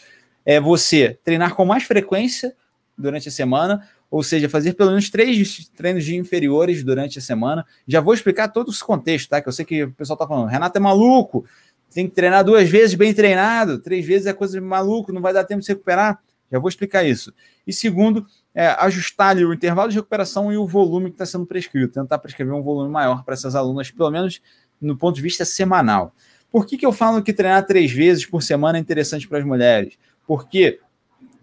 é você treinar com mais frequência durante a semana, ou seja, fazer pelo menos três treinos de inferiores durante a semana. Já vou explicar todo esse contexto, tá? Que eu sei que o pessoal tá falando, Renato é maluco, tem que treinar duas vezes bem treinado, três vezes é coisa de maluco, não vai dar tempo de se recuperar. Já vou explicar isso. E segundo, é, ajustar ali o intervalo de recuperação e o volume que está sendo prescrito. Tentar prescrever um volume maior para essas alunas, pelo menos no ponto de vista semanal. Por que, que eu falo que treinar três vezes por semana é interessante para as mulheres? Porque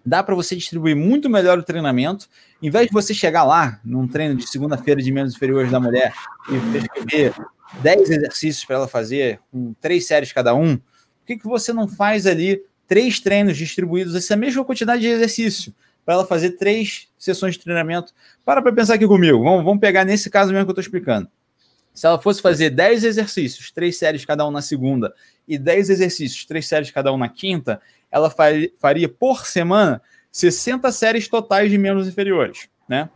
dá para você distribuir muito melhor o treinamento. Em vez de você chegar lá, num treino de segunda-feira de membros inferiores da mulher, e prescrever 10 exercícios para ela fazer, com três séries cada um, por que, que você não faz ali três treinos distribuídos, essa mesma quantidade de exercício, para ela fazer três sessões de treinamento? Para para pensar aqui comigo. Vamos, vamos pegar nesse caso mesmo que eu estou explicando. Se ela fosse fazer 10 exercícios, três séries cada um na segunda, e 10 exercícios, três séries cada um na quinta, ela faria por semana 60 séries totais de membros inferiores, né?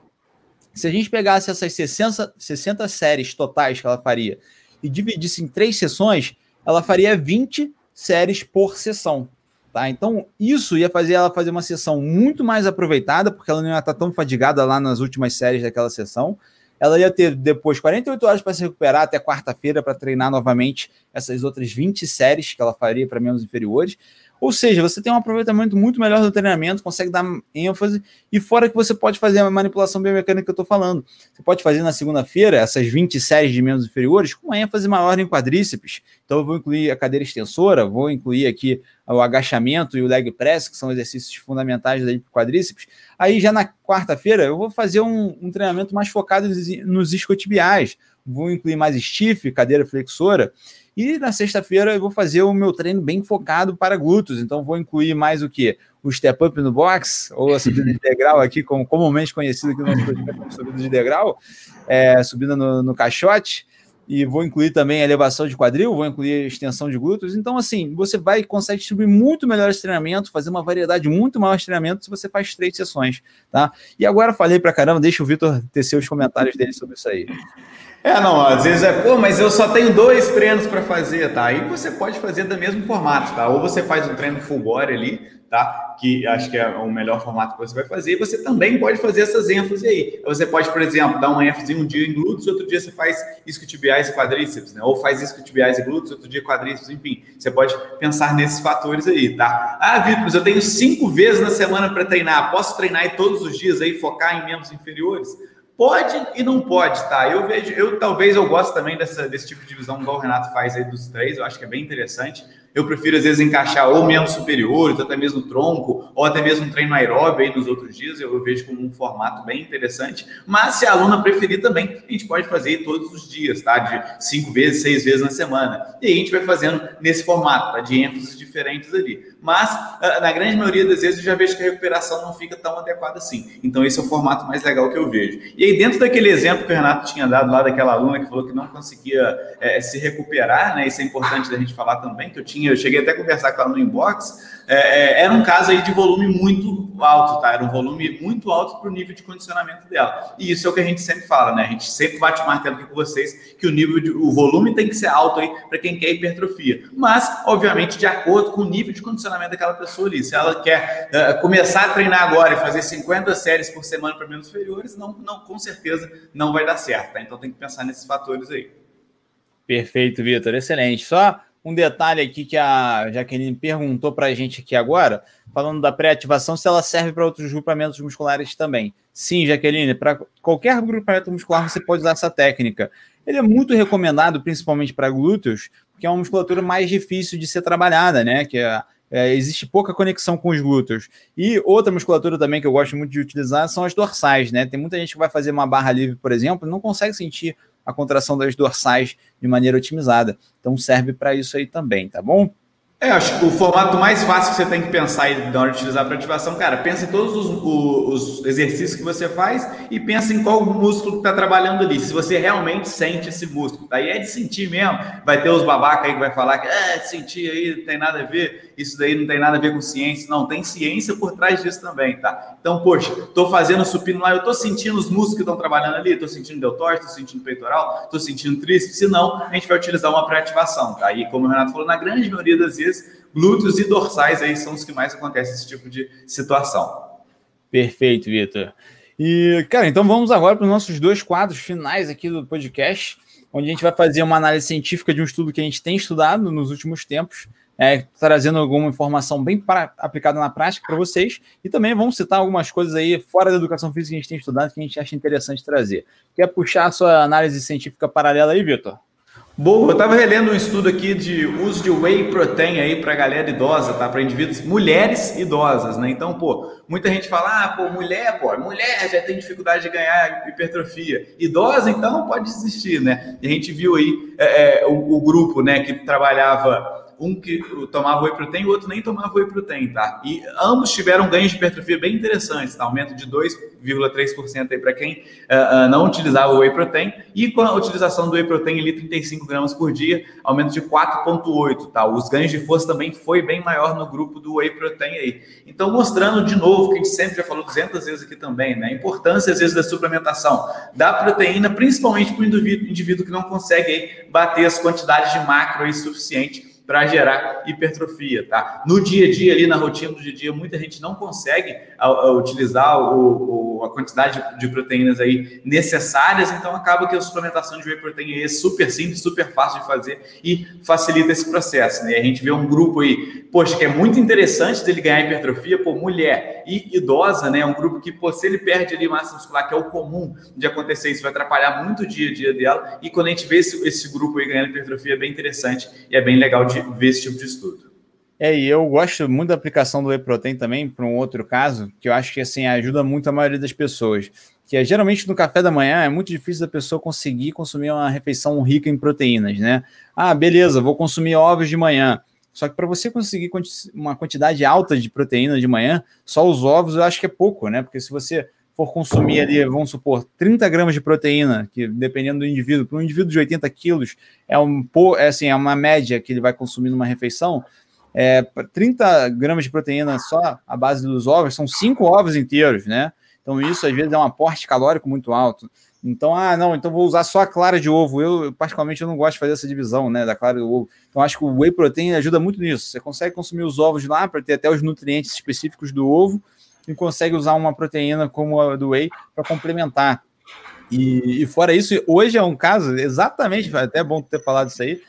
Se a gente pegasse essas 60, 60 séries totais que ela faria e dividisse em três sessões, ela faria 20 séries por sessão. Tá? Então, isso ia fazer ela fazer uma sessão muito mais aproveitada, porque ela não ia estar tão fadigada lá nas últimas séries daquela sessão. Ela ia ter depois 48 horas para se recuperar até quarta-feira para treinar novamente essas outras 20 séries que ela faria para membros inferiores. Ou seja, você tem um aproveitamento muito melhor do treinamento, consegue dar ênfase, e fora que você pode fazer a manipulação biomecânica que eu estou falando. Você pode fazer na segunda-feira essas 20 séries de membros inferiores com ênfase maior em quadríceps. Então, eu vou incluir a cadeira extensora, vou incluir aqui o agachamento e o leg press, que são exercícios fundamentais para quadríceps. Aí, já na quarta-feira, eu vou fazer um, um treinamento mais focado nos isquiotibiais. Vou incluir mais stiff, cadeira flexora. E na sexta-feira eu vou fazer o meu treino bem focado para glúteos. Então vou incluir mais o que? O step up no box, ou a subida de degrau aqui, como comumente conhecido aqui no nosso podcast, subida de degrau, é, subida no, no caixote. E vou incluir também a elevação de quadril, vou incluir a extensão de glúteos. Então, assim, você vai consegue distribuir muito melhor esse treinamento, fazer uma variedade muito maior de treinamento se você faz três sessões, tá? E agora falei para caramba, deixa o Vitor ter seus comentários dele sobre isso aí. É, não, às vezes é, pô, mas eu só tenho dois treinos para fazer, tá? Aí você pode fazer do mesmo formato, tá? Ou você faz um treino full body ali, tá? Que acho que é o melhor formato que você vai fazer. E você também pode fazer essas ênfases aí. Você pode, por exemplo, dar uma ênfase um dia em glúteos, outro dia você faz isquiotibiais e quadríceps, né? Ou faz isquiotibiais e glúteos, outro dia quadríceps, enfim. Você pode pensar nesses fatores aí, tá? Ah, Vitor, mas eu tenho cinco vezes na semana para treinar. Posso treinar aí todos os dias aí, focar em membros inferiores? Pode e não pode, tá? Eu vejo, eu talvez eu gosto também dessa, desse tipo de divisão, igual o Renato faz aí dos três, eu acho que é bem interessante. Eu prefiro, às vezes, encaixar ou membros superiores, até mesmo tronco, ou até mesmo treino aeróbio aí nos outros dias. Eu, vejo como um formato bem interessante. Mas se a aluna preferir também, a gente pode fazer todos os dias, tá? De cinco vezes, seis vezes na semana. E a gente vai fazendo nesse formato, tá? De ênfases diferentes ali. Mas, ah, na grande maioria das vezes, eu já vejo que a recuperação não fica tão adequada assim. Então, esse é o formato mais legal que eu vejo. E aí, dentro daquele exemplo que o Renato tinha dado lá daquela aluna que falou que não conseguia é, se recuperar, né? Isso é importante da gente falar também, que eu tinha tinha, eu cheguei até a conversar com ela no inbox, é, é, era um caso aí de volume muito alto, tá? Era um volume muito alto para o nível de condicionamento dela. E isso é o que a gente sempre fala, né? A gente sempre bate martelo aqui com vocês que o nível de, o volume tem que ser alto aí para quem quer hipertrofia. Mas, obviamente, de acordo com o nível de condicionamento daquela pessoa ali. Se ela quer uh, começar a treinar agora e fazer 50 séries por semana para menos inferiores, não, não, com certeza não vai dar certo, tá? Então tem que pensar nesses fatores aí. Perfeito, Vitor. Excelente. Só um detalhe aqui que a Jaqueline perguntou para a gente aqui agora, falando da pré-ativação, se ela serve para outros grupamentos musculares também. Sim, Jaqueline, para qualquer grupamento muscular você pode usar essa técnica. Ele é muito recomendado, principalmente para glúteos, porque é uma musculatura mais difícil de ser trabalhada, né? Que é, é, existe pouca conexão com os glúteos. E outra musculatura também que eu gosto muito de utilizar são as dorsais, né? Tem muita gente que vai fazer uma barra livre, por exemplo, e não consegue sentir a contração das dorsais de maneira otimizada. Então serve para isso aí também, tá bom? É, acho que o formato mais fácil que você tem que pensar na hora de utilizar para ativação, cara, pensa em todos os, os, os, exercícios que você faz e pensa em qual músculo que está trabalhando ali. Se você realmente sente esse músculo, daí é de sentir mesmo. Vai ter os babacas aí que vai falar que é, sentir aí não tem nada a ver, isso daí não tem nada a ver com ciência. Não, tem ciência por trás disso também, tá? Então, poxa, tô fazendo supino lá, eu tô sentindo os músculos que estão trabalhando ali, tô sentindo deltóide, tô sentindo peitoral, tô sentindo tríceps. Se não, a gente vai utilizar uma pré-ativação, tá? Como o Renato falou, na grande maioria das vezes, glúteos e dorsais aí são os que mais acontecem esse tipo de situação. Perfeito, Vitor. E, cara, então vamos agora para os nossos dois quadros finais aqui do podcast, onde a gente vai fazer uma análise científica de um estudo que a gente tem estudado nos últimos tempos, é, trazendo alguma informação bem pra, aplicada na prática para vocês, e também vamos citar algumas coisas aí fora da educação física que a gente tem estudado que a gente acha interessante trazer. Quer puxar a sua análise científica paralela aí, Vitor? Boa, eu estava relendo um estudo aqui de uso de whey protein aí para galera idosa, tá? Para indivíduos, mulheres idosas, né? Então, pô, muita gente fala, ah, pô, mulher, pô, mulher já tem dificuldade de ganhar hipertrofia. Idosa, então, pode desistir, né? E a gente viu aí é, é, o, o grupo, né, que trabalhava um que tomava whey protein o outro nem tomava whey protein, tá? E ambos tiveram ganhos de hipertrofia bem interessantes, tá? Aumento de 2,3% aí para quem uh, uh, não utilizava whey protein e com a utilização do whey protein ali 35 gramas por dia, aumento de 4,8, tá? Os ganhos de força também foi bem maior no grupo do whey protein aí. Então, mostrando de novo, que a gente sempre já falou 200 vezes aqui também, né? A importância, às vezes, da suplementação da proteína, principalmente para o indivíduo, indivíduo que não consegue aí, bater as quantidades de macro aí suficiente para gerar hipertrofia, tá? No dia a dia, ali na rotina do dia a dia, muita gente não consegue a, a utilizar o, o, a quantidade de, de, proteínas aí necessárias, então acaba que a suplementação de whey protein é super simples, super fácil de fazer e facilita esse processo, né? A gente vê um grupo aí, poxa, que é muito interessante dele ganhar hipertrofia, por mulher e idosa, né? Um grupo que, pô, se ele perde ali massa muscular, que é o comum de acontecer, isso vai atrapalhar muito o dia a dia dela, e quando a gente vê esse, esse grupo aí ganhando hipertrofia, é bem interessante e é bem legal de ver esse tipo de estudo. É, e eu gosto muito da aplicação do whey protein também para um outro caso, que eu acho que assim ajuda muito a maioria das pessoas, que é geralmente no café da manhã é muito difícil da pessoa conseguir consumir uma refeição rica em proteínas, né? Ah, beleza, vou consumir ovos de manhã. Só que para você conseguir uma quantidade alta de proteína de manhã, só os ovos eu acho que é pouco, né? Porque se você for consumir ali, vamos supor, 30 gramas de proteína, que dependendo do indivíduo, para um indivíduo de 80 quilos, é, um, é, assim, é uma média que ele vai consumir numa refeição, é, 30 gramas de proteína só a base dos ovos, são cinco ovos inteiros, né? Então isso às vezes é um aporte calórico muito alto. Então, ah, não, então vou usar só a clara de ovo. Eu, particularmente, eu não gosto de fazer essa divisão, né, da clara do ovo. Então, acho que o whey protein ajuda muito nisso. Você consegue consumir os ovos lá para ter até os nutrientes específicos do ovo e consegue usar uma proteína como a do whey para complementar. E, e, fora isso, hoje é um caso exatamente, até bom ter falado isso aí.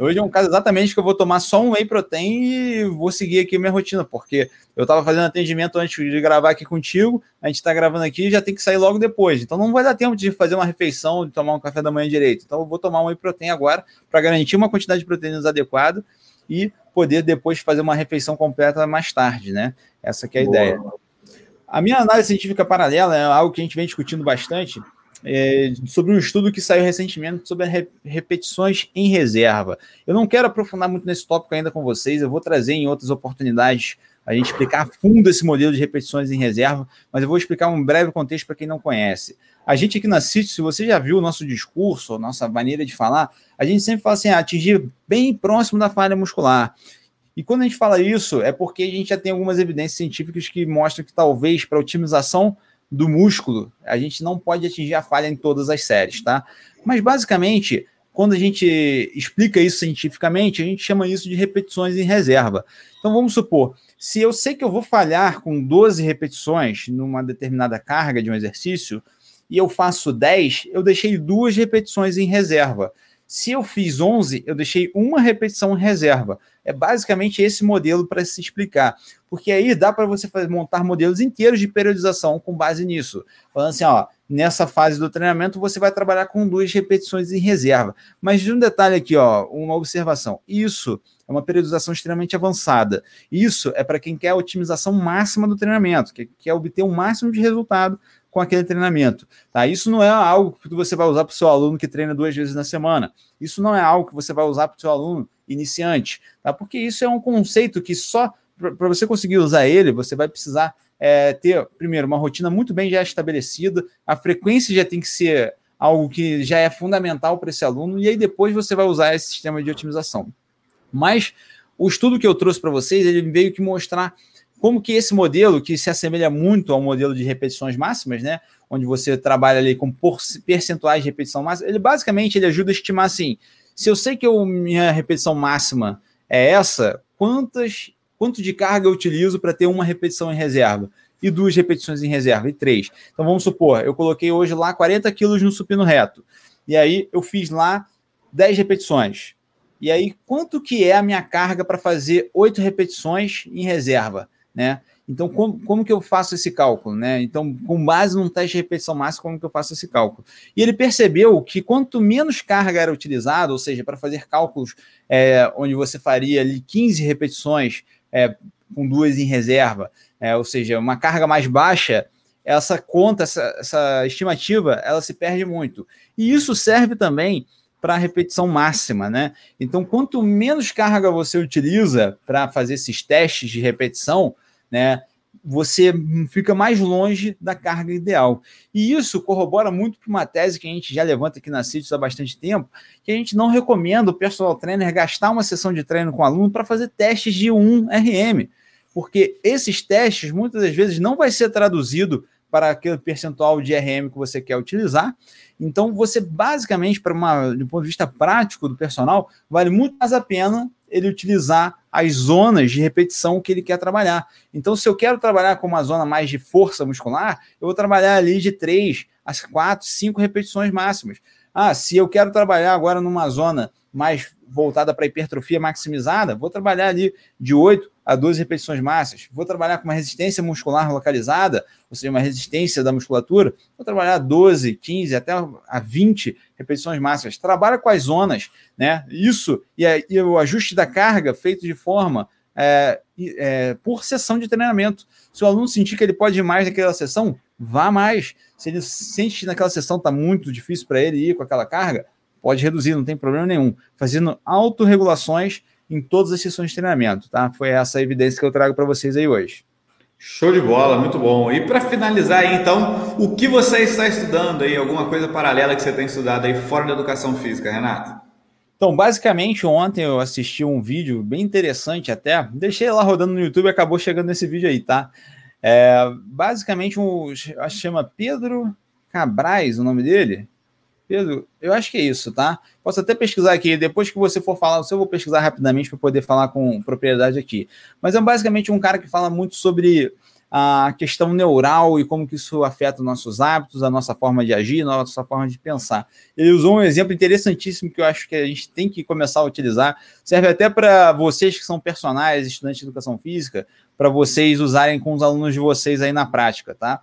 Hoje é um caso exatamente que eu vou tomar só um whey protein e vou seguir aqui minha rotina, porque eu estava fazendo atendimento antes de gravar aqui contigo, a gente está gravando aqui e já tem que sair logo depois. Então não vai dar tempo de fazer uma refeição, de tomar um café da manhã direito. Então eu vou tomar um whey protein agora para garantir uma quantidade de proteínas adequada e poder depois fazer uma refeição completa mais tarde, né? Essa é a Boa. ideia. A minha análise científica paralela é algo que a gente vem discutindo bastante é, sobre um estudo que saiu recentemente sobre re repetições em reserva. Eu não quero aprofundar muito nesse tópico ainda com vocês, eu vou trazer em outras oportunidades a gente explicar a fundo esse modelo de repetições em reserva, mas eu vou explicar um breve contexto para quem não conhece. A gente aqui na CIT, se você já viu o nosso discurso, nossa maneira de falar, a gente sempre fala assim, ah, atingir bem próximo da falha muscular. E quando a gente fala isso, é porque a gente já tem algumas evidências científicas que mostram que talvez para otimização do músculo, a gente não pode atingir a falha em todas as séries, tá? Mas basicamente, quando a gente explica isso cientificamente, a gente chama isso de repetições em reserva. Então vamos supor, se eu sei que eu vou falhar com 12 repetições numa determinada carga de um exercício, e eu faço 10, eu deixei duas repetições em reserva. Se eu fiz 11, eu deixei uma repetição em reserva. É basicamente esse modelo para se explicar. Porque aí dá para você fazer, montar modelos inteiros de periodização com base nisso. Falando assim, ó, nessa fase do treinamento você vai trabalhar com duas repetições em reserva. Mas de um detalhe aqui, ó, uma observação. Isso é uma periodização extremamente avançada. Isso é para quem quer a otimização máxima do treinamento, que quer obter o máximo de resultado com aquele treinamento. Tá? Isso não é algo que você vai usar para o seu aluno que treina duas vezes na semana. Isso não é algo que você vai usar para o seu aluno iniciante, tá? porque isso é um conceito que só para você conseguir usar ele, você vai precisar é, ter, primeiro, uma rotina muito bem já estabelecida, a frequência já tem que ser algo que já é fundamental para esse aluno, e aí depois você vai usar esse sistema de otimização. Mas o estudo que eu trouxe para vocês, ele veio que mostrar como que esse modelo, que se assemelha muito ao modelo de repetições máximas, né, onde você trabalha ali com percentuais de repetição máxima, ele basicamente ele ajuda a estimar assim, se eu sei que eu, minha repetição máxima é essa, quantas, quanto de carga eu utilizo para ter uma repetição em reserva? E duas repetições em reserva, e três. Então vamos supor, eu coloquei hoje lá 40 quilos no supino reto. E aí eu fiz lá 10 repetições. E aí, quanto que é a minha carga para fazer oito repetições em reserva? Né? Então, como, como que eu faço esse cálculo, né? Então, com base num teste de repetição máxima, como que eu faço esse cálculo? E ele percebeu que quanto menos carga era utilizada, ou seja, para fazer cálculos é, onde você faria ali 15 repetições é, com duas em reserva, é, ou seja, uma carga mais baixa, essa conta, essa, essa estimativa, ela se perde muito. E isso serve também para a repetição máxima, né? Então, quanto menos carga você utiliza para fazer esses testes de repetição, né? Você fica mais longe da carga ideal. E isso corrobora muito para uma tese que a gente já levanta aqui na CITES há bastante tempo, que a gente não recomenda o personal trainer gastar uma sessão de treino com o aluno para fazer testes de 1RM, porque esses testes muitas das vezes não vai ser traduzido para aquele percentual de RM que você quer utilizar. Então, você basicamente, para uma, do ponto de vista prático do personal, vale muito mais a pena ele utilizar as zonas de repetição que ele quer trabalhar. Então, se eu quero trabalhar com uma zona mais de força muscular, eu vou trabalhar ali de 3 a 4, 5 repetições máximas. Ah, se eu quero trabalhar agora numa zona mais voltada para hipertrofia maximizada, vou trabalhar ali de 8 a 12 repetições máximas. Vou trabalhar com uma resistência muscular localizada, ou seja, uma resistência da musculatura, vou trabalhar 12, 15, até a 20 repetições máximas. Trabalha com as zonas, né? Isso e, a, e o ajuste da carga feito de forma é, é, por sessão de treinamento. Se o aluno sentir que ele pode ir mais naquela sessão, vá mais. Se ele sente que naquela sessão está muito difícil para ele ir com aquela carga, pode reduzir, não tem problema nenhum. Fazendo autorregulações em todas as sessões de treinamento, tá? Foi essa evidência que eu trago para vocês aí hoje. Show de bola, muito bom. E para finalizar aí, então, o que você está estudando aí? Alguma coisa paralela que você tem estudado aí fora da educação física, Renato? Então, basicamente, ontem eu assisti um vídeo bem interessante até. Deixei lá rodando no YouTube e acabou chegando nesse vídeo aí, tá? É, basicamente, um, acho que chama Pedro Cabrais, o nome dele. Pedro, eu acho que é isso, tá? Posso até pesquisar aqui, depois que você for falar, eu vou pesquisar rapidamente para poder falar com propriedade aqui. Mas é basicamente um cara que fala muito sobre a questão neural e como que isso afeta os nossos hábitos, a nossa forma de agir, a nossa forma de pensar. Ele usou um exemplo interessantíssimo que eu acho que a gente tem que começar a utilizar. Serve até para vocês que são personagens, estudantes de educação física, para vocês usarem com os alunos de vocês aí na prática, tá?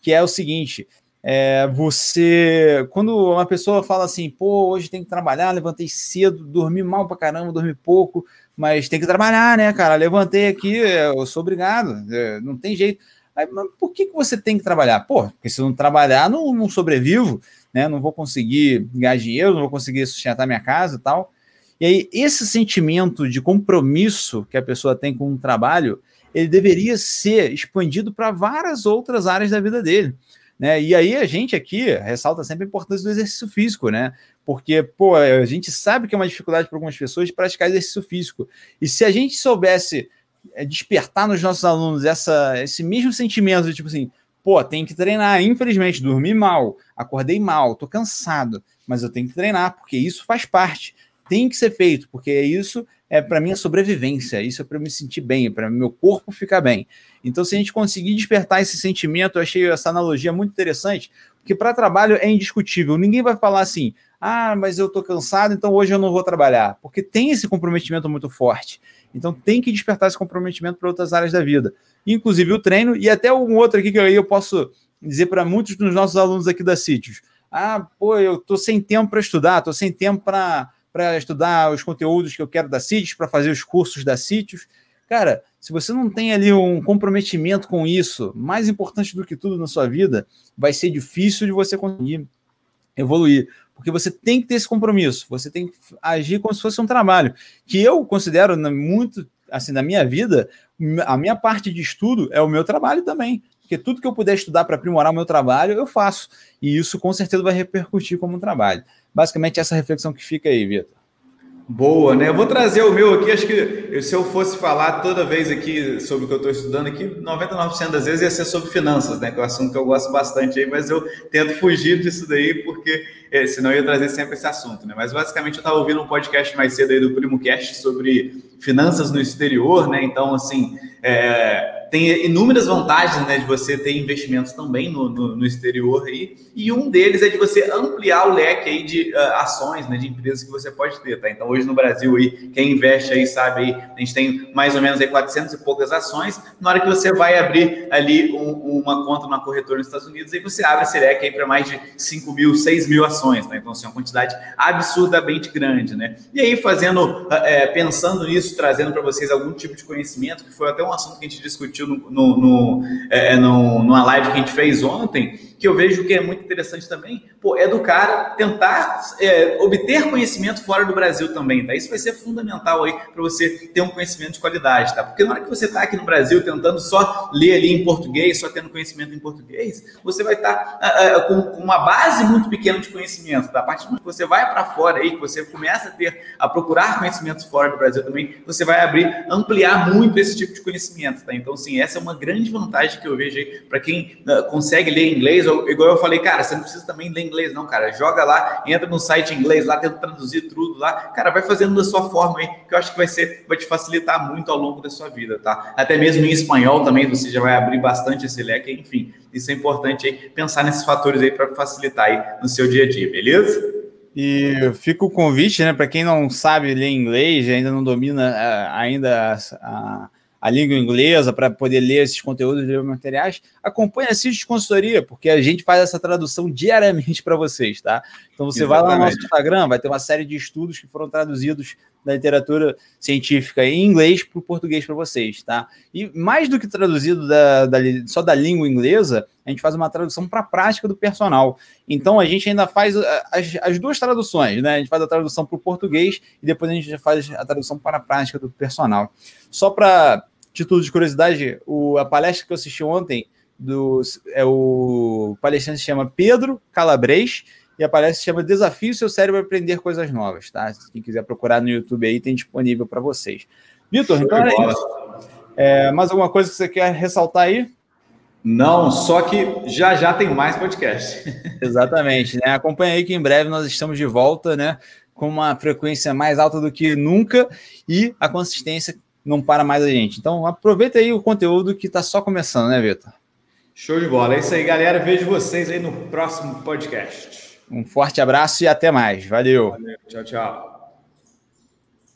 Que é o seguinte: é, você, quando uma pessoa fala assim, pô, hoje tem que trabalhar, levantei cedo, dormi mal pra caramba, dormi pouco, mas tem que trabalhar, né, cara? Levantei aqui, eu sou obrigado, é, não tem jeito. Aí, por que, que você tem que trabalhar? Pô, porque se eu não trabalhar, não, não sobrevivo, né? Não vou conseguir ganhar dinheiro, não vou conseguir sustentar minha casa e tal. E aí, esse sentimento de compromisso que a pessoa tem com o trabalho, ele deveria ser expandido para várias outras áreas da vida dele. Né? E aí a gente aqui ressalta sempre a importância do exercício físico, né? Porque, pô, a gente sabe que é uma dificuldade para algumas pessoas praticar exercício físico. E se a gente soubesse é, despertar nos nossos alunos essa, esse mesmo sentimento de tipo assim, pô, tem que treinar, infelizmente, dormi mal, acordei mal, tô cansado, mas eu tenho que treinar, porque isso faz parte, tem que ser feito, porque isso é para minha sobrevivência, isso é para me sentir bem, para meu corpo ficar bem. Então, se a gente conseguir despertar esse sentimento, eu achei essa analogia muito interessante, porque para trabalho é indiscutível. Ninguém vai falar assim, ah, mas eu estou cansado, então hoje eu não vou trabalhar, porque tem esse comprometimento muito forte. Então, tem que despertar esse comprometimento para outras áreas da vida, inclusive o treino e até um outro aqui que aí eu posso dizer para muitos dos nossos alunos aqui da Sítios. Ah, pô, eu estou sem tempo para estudar, estou sem tempo para para estudar os conteúdos que eu quero da CITES, para fazer os cursos da CITES. Cara, se você não tem ali um comprometimento com isso, mais importante do que tudo na sua vida, vai ser difícil de você conseguir evoluir. Porque você tem que ter esse compromisso, você tem que agir como se fosse um trabalho. Que eu considero muito, assim, na minha vida, a minha parte de estudo é o meu trabalho também. Porque tudo que eu puder estudar para aprimorar o meu trabalho, eu faço. E isso com certeza vai repercutir como um trabalho. Basicamente, essa reflexão que fica aí, Vitor. Boa, né? Eu vou trazer o meu aqui. Acho que se eu fosse falar toda vez aqui sobre o que eu estou estudando aqui, 99% das vezes ia ser sobre finanças, né? Que é um assunto que eu gosto bastante aí, mas eu tento fugir disso daí, porque senão eu ia trazer sempre esse assunto, né? Mas basicamente eu estava ouvindo um podcast mais cedo aí do Primo Cast sobre finanças no exterior, né? Então, assim, é, tem inúmeras vantagens né, de você ter investimentos também no, no, no, exterior aí, e um deles é de você ampliar o leque aí de uh, ações né, de empresas que você pode ter, tá? Então hoje no Brasil aí, quem investe aí sabe aí, a gente tem mais ou menos aí 400 e poucas ações, na hora que você vai abrir ali um, uma conta na corretora nos Estados Unidos, aí você abre esse leque aí para mais de 5 mil, 6 mil ações, tá? Então assim, é uma quantidade absurdamente grande, né? E aí fazendo, é, pensando nisso, trazendo para vocês algum tipo de conhecimento, que foi até um assunto que a gente discutiu no, no, no, é, no, numa live que a gente fez ontem, que eu vejo que é muito interessante também, pô, é do cara tentar é, obter conhecimento fora do Brasil também, tá? Isso vai ser fundamental aí para você ter um conhecimento de qualidade, tá? Porque na hora que você está aqui no Brasil tentando só ler ali em português, só tendo conhecimento em português, você vai estar tá, uh, com uma base muito pequena de conhecimento, tá? A partir do momento que você vai para fora aí, que você começa a ter, a procurar conhecimentos fora do Brasil também, você vai abrir, ampliar muito esse tipo de conhecimento, tá? Então, sim, essa é uma grande vantagem que eu vejo aí para quem uh, consegue ler inglês ou igual eu falei, cara, você não precisa também ler inglês, não, cara. Joga lá, entra no site inglês lá, tenta traduzir tudo lá. Cara, vai fazendo da sua forma aí, que eu acho que vai ser, vai te facilitar muito ao longo da sua vida, tá? Até mesmo em espanhol também, você já vai abrir bastante esse leque, enfim. Isso é importante aí, pensar nesses fatores aí para facilitar aí no seu dia a dia, beleza? E fica o convite, né, para quem não sabe ler inglês, ainda não domina uh, ainda a, a língua inglesa para poder ler esses conteúdos e materiais, acompanhe a CIS de Consultoria, porque a gente faz essa tradução diariamente para vocês, tá? Então você Exatamente. vai lá no nosso Instagram, vai ter uma série de estudos que foram traduzidos da literatura científica em inglês para o português para vocês, tá? E mais do que traduzido da, da, só da língua inglesa, a gente faz uma tradução para a prática do personal. Então a gente ainda faz as, as duas traduções, né? A gente faz a tradução para o português e depois a gente faz a tradução para a prática do personal. Só para título de curiosidade, o, a palestra que eu assisti ontem do, é o palestrante se chama Pedro Calabres e a palestra se chama Desafio seu cérebro a aprender coisas novas, tá? Se quem quiser procurar no YouTube aí, tem disponível para vocês. Vitor, então é isso. É, mais alguma coisa que você quer ressaltar aí? Não, só que já já tem mais podcast. *laughs* Exatamente, né? Acompanha aí que em breve nós estamos de volta, né? Com uma frequência mais alta do que nunca e a consistência não para mais a gente. Então aproveita aí o conteúdo que está só começando, né, Vitor? Show de bola. É isso aí, galera. Vejo vocês aí no próximo podcast. Um forte abraço e até mais. Valeu. Valeu. Tchau, tchau.